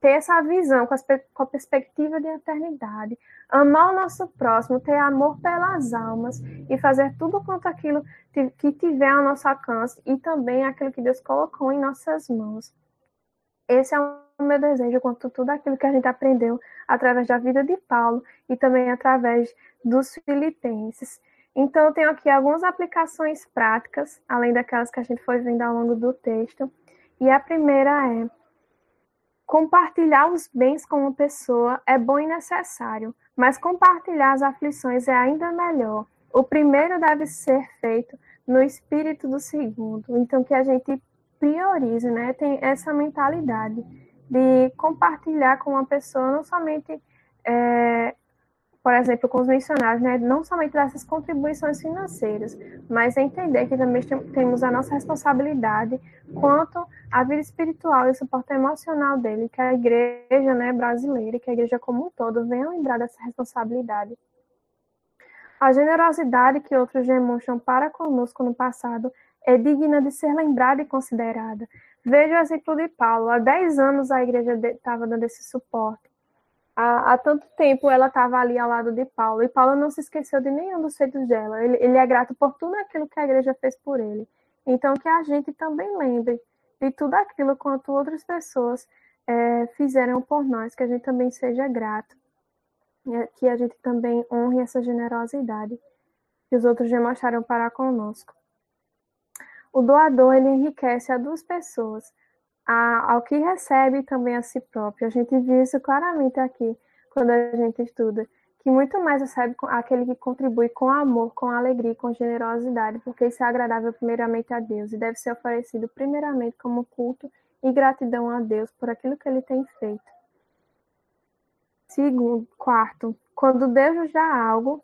Ter essa visão com, com, a perspectiva de eternidade, amar o nosso próximo, ter amor pelas almas e fazer tudo quanto aquilo que tiver ao nosso alcance e também aquilo que Deus colocou em nossas mãos. Esse é o meu desejo quanto tudo aquilo que a gente aprendeu através da vida de Paulo e também através dos filipenses. Então, eu tenho aqui algumas aplicações práticas, além daquelas que a gente foi vendo ao longo do texto. E a primeira é Compartilhar os bens com uma pessoa é bom e necessário, mas compartilhar as aflições é ainda melhor. O primeiro deve ser feito no espírito do segundo. Então, que a gente priorize, né? Tem essa mentalidade de compartilhar com uma pessoa não somente é, por exemplo, com os missionários, né, não somente dessas contribuições financeiras, mas entender que também temos a nossa responsabilidade quanto à vida espiritual e o suporte emocional dele, que a igreja né, brasileira, que a igreja como um todo venha lembrar dessa responsabilidade. A generosidade que outros demonstram para conosco no passado é digna de ser lembrada e considerada. Veja o exemplo de Paulo. Há 10 anos a igreja estava dando esse suporte há, há tanto tempo ela estava ali ao lado de Paulo, e Paulo não se esqueceu de nenhum dos feitos dela. Ele, ele é grato por tudo aquilo que a igreja fez por ele. Então, que a gente também lembre de tudo aquilo quanto outras pessoas é, fizeram por nós, que a gente também seja grato, é, que a gente também honre essa generosidade que os outros demonstraram para conosco. O doador, ele enriquece a duas pessoas, a, ao que recebe também a si próprio. A gente viu isso claramente aqui, quando a gente estuda, que muito mais recebe aquele que contribui com amor, com alegria, com generosidade, porque isso é agradável primeiramente a Deus e deve ser oferecido primeiramente como culto e gratidão a Deus por aquilo que ele tem feito. Segundo, quarto, quando Deus nos dá algo,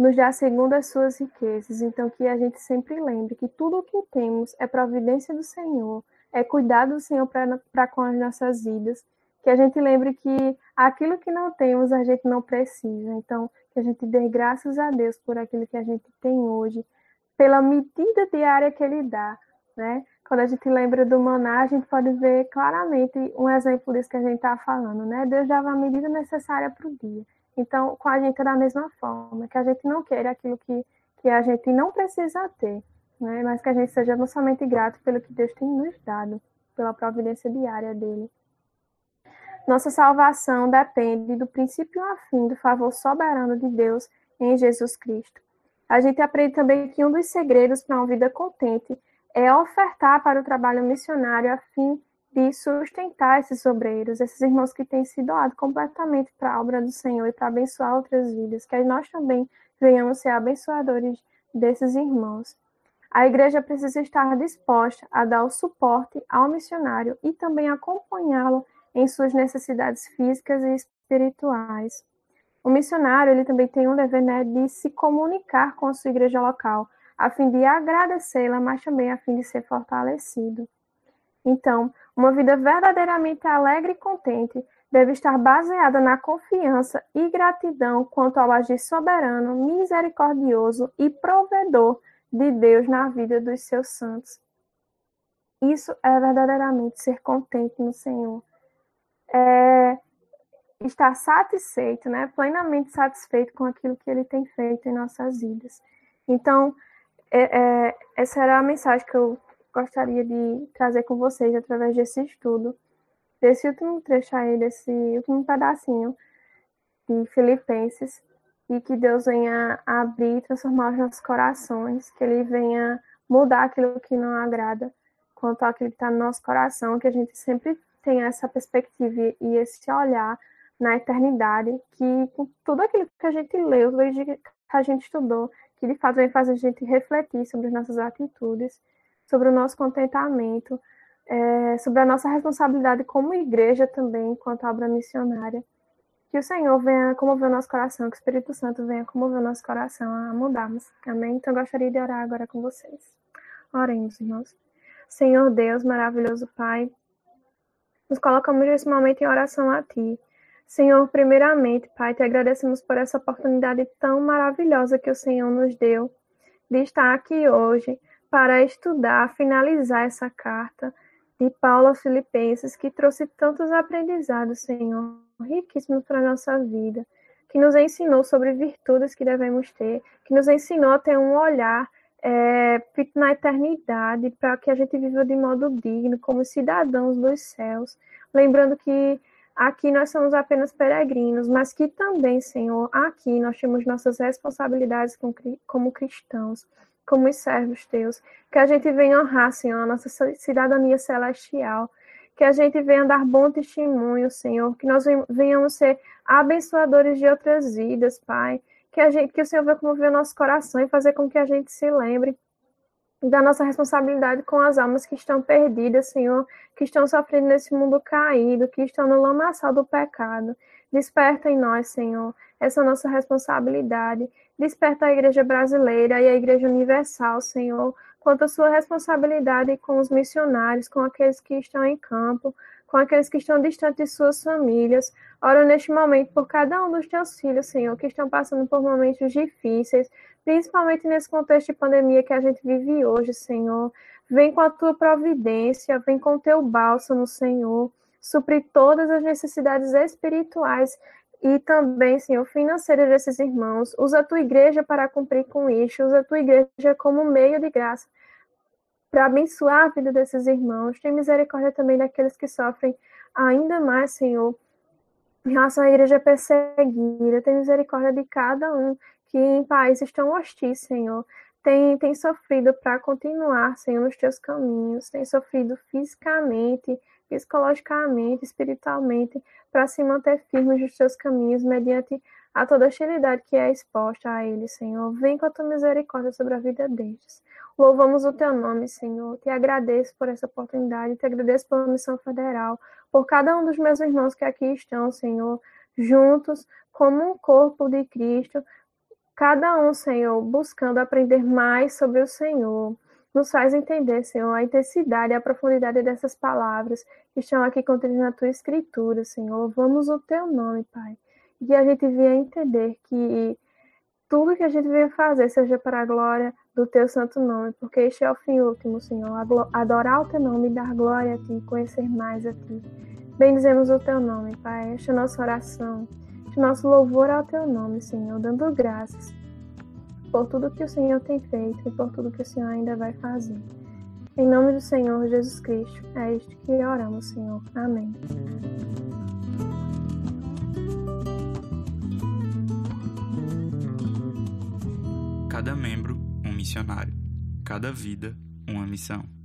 nos dá segundo as suas riquezas. Então, que a gente sempre lembre que tudo o que temos é providência do Senhor, é cuidar do Senhor para com as nossas vidas, que a gente lembre que aquilo que não temos a gente não precisa. Então, que a gente dê graças a Deus por aquilo que a gente tem hoje, pela medida diária que Ele dá, né? Quando a gente lembra do maná, a gente pode ver claramente um exemplo disso que a gente está falando, né? Deus dava a medida necessária para o dia. Então, com a gente é da mesma forma, que a gente não queira aquilo que, que a gente não precisa ter, né? mas que a gente seja não somente grato pelo que Deus tem nos dado, pela providência diária dele. Nossa salvação depende do princípio a fim do favor soberano de Deus em Jesus Cristo. A gente aprende também que um dos segredos para uma vida contente é ofertar para o trabalho missionário a fim de sustentar esses obreiros, esses irmãos que têm se doado completamente para a obra do Senhor e para abençoar outras vidas, que nós também venhamos ser abençoadores desses irmãos. A igreja precisa estar disposta a dar o suporte ao missionário e também acompanhá-lo em suas necessidades físicas e espirituais. O missionário ele também tem um dever né, de se comunicar com a sua igreja local, a fim de agradecê-la, mas também a fim de ser fortalecido. Então, uma vida verdadeiramente alegre e contente deve estar baseada na confiança e gratidão quanto ao agir soberano, misericordioso e provedor de Deus na vida dos seus santos. Isso é verdadeiramente ser contente no Senhor. É estar satisfeito, né? plenamente satisfeito com aquilo que Ele tem feito em nossas vidas. Então, é, é, essa era a mensagem que eu gostaria de trazer com vocês através desse estudo, desse último trecho aí, desse último pedacinho de Filipenses, e que Deus venha abrir e transformar os nossos corações, que Ele venha mudar aquilo que não agrada, quanto àquilo que está no nosso coração, que a gente sempre tenha essa perspectiva e esse olhar na eternidade, que com tudo aquilo que a gente leu, que a gente estudou, que de fato vem fazer a gente refletir sobre as nossas atitudes sobre o nosso contentamento, é, sobre a nossa responsabilidade como igreja também, enquanto obra missionária. Que o Senhor venha comover o nosso coração, que o Espírito Santo venha comover o nosso coração a mudarmos. Amém? Então, eu gostaria de orar agora com vocês. Oremos, irmãos. Senhor Deus, maravilhoso Pai, nos colocamos nesse momento em oração a Ti. Senhor, primeiramente, Pai, te agradecemos por essa oportunidade tão maravilhosa que o Senhor nos deu de estar aqui hoje para estudar, finalizar essa carta de Paulo aos Filipenses, que trouxe tantos aprendizados, Senhor, riquíssimos para a nossa vida, que nos ensinou sobre virtudes que devemos ter, que nos ensinou a ter um olhar é, na eternidade, para que a gente viva de modo digno, como cidadãos dos céus. Lembrando que aqui nós somos apenas peregrinos, mas que também, Senhor, aqui nós temos nossas responsabilidades como cristãos como servos teus, que a gente venha honrar, Senhor, a nossa cidadania celestial, que a gente venha dar bom testemunho, Senhor, que nós venhamos ser abençoadores de outras vidas, Pai, que, a gente, que o Senhor vai comover o nosso coração e fazer com que a gente se lembre da nossa responsabilidade com as almas que estão perdidas, Senhor, que estão sofrendo nesse mundo caído, que estão no lamaçal do pecado. Desperta em nós, Senhor, essa nossa responsabilidade. Desperta a igreja brasileira e a igreja universal, Senhor, quanto à sua responsabilidade com os missionários, com aqueles que estão em campo, com aqueles que estão distantes de suas famílias. Oro neste momento por cada um dos teus filhos, Senhor, que estão passando por momentos difíceis, principalmente nesse contexto de pandemia que a gente vive hoje, Senhor. Vem com a tua providência, vem com o teu bálsamo, Senhor. Supre todas as necessidades espirituais e também, Senhor, financeira desses irmãos. Usa a tua igreja para cumprir com isso. Usa a tua igreja como meio de graça para abençoar a vida desses irmãos. Tem misericórdia também daqueles que sofrem ainda mais, Senhor, em relação à igreja perseguida. Tem misericórdia de cada um que em países tão hostis, Senhor, tem, tem sofrido para continuar, Senhor, nos teus caminhos, tem sofrido fisicamente, psicologicamente, espiritualmente, para se manter firmes nos teus caminhos, mediante a toda hostilidade que é exposta a eles, Senhor. Vem com a tua misericórdia sobre a vida destes. Louvamos o teu nome, Senhor. Te agradeço por essa oportunidade, te agradeço pela missão federal, por cada um dos meus irmãos que aqui estão, Senhor, juntos, como um corpo de Cristo, cada um, Senhor, buscando aprender mais sobre o Senhor. Nos faz entender, Senhor, a intensidade e a profundidade dessas palavras que estão aqui contidas na tua escritura, Senhor. Louvamos o teu nome, Pai. E a gente venha entender que tudo que a gente venha fazer seja para a glória do teu santo nome, porque este é o fim último, Senhor. Adorar o teu nome dar glória a ti, conhecer mais a ti. Bendizemos o teu nome, Pai. Esta é a nossa oração, este é nosso louvor ao teu nome, Senhor, dando graças por tudo que o Senhor tem feito e por tudo que o Senhor ainda vai fazer. Em nome do Senhor Jesus Cristo, é este que oramos, Senhor. Amém. Cada membro, um missionário. Cada vida, uma missão.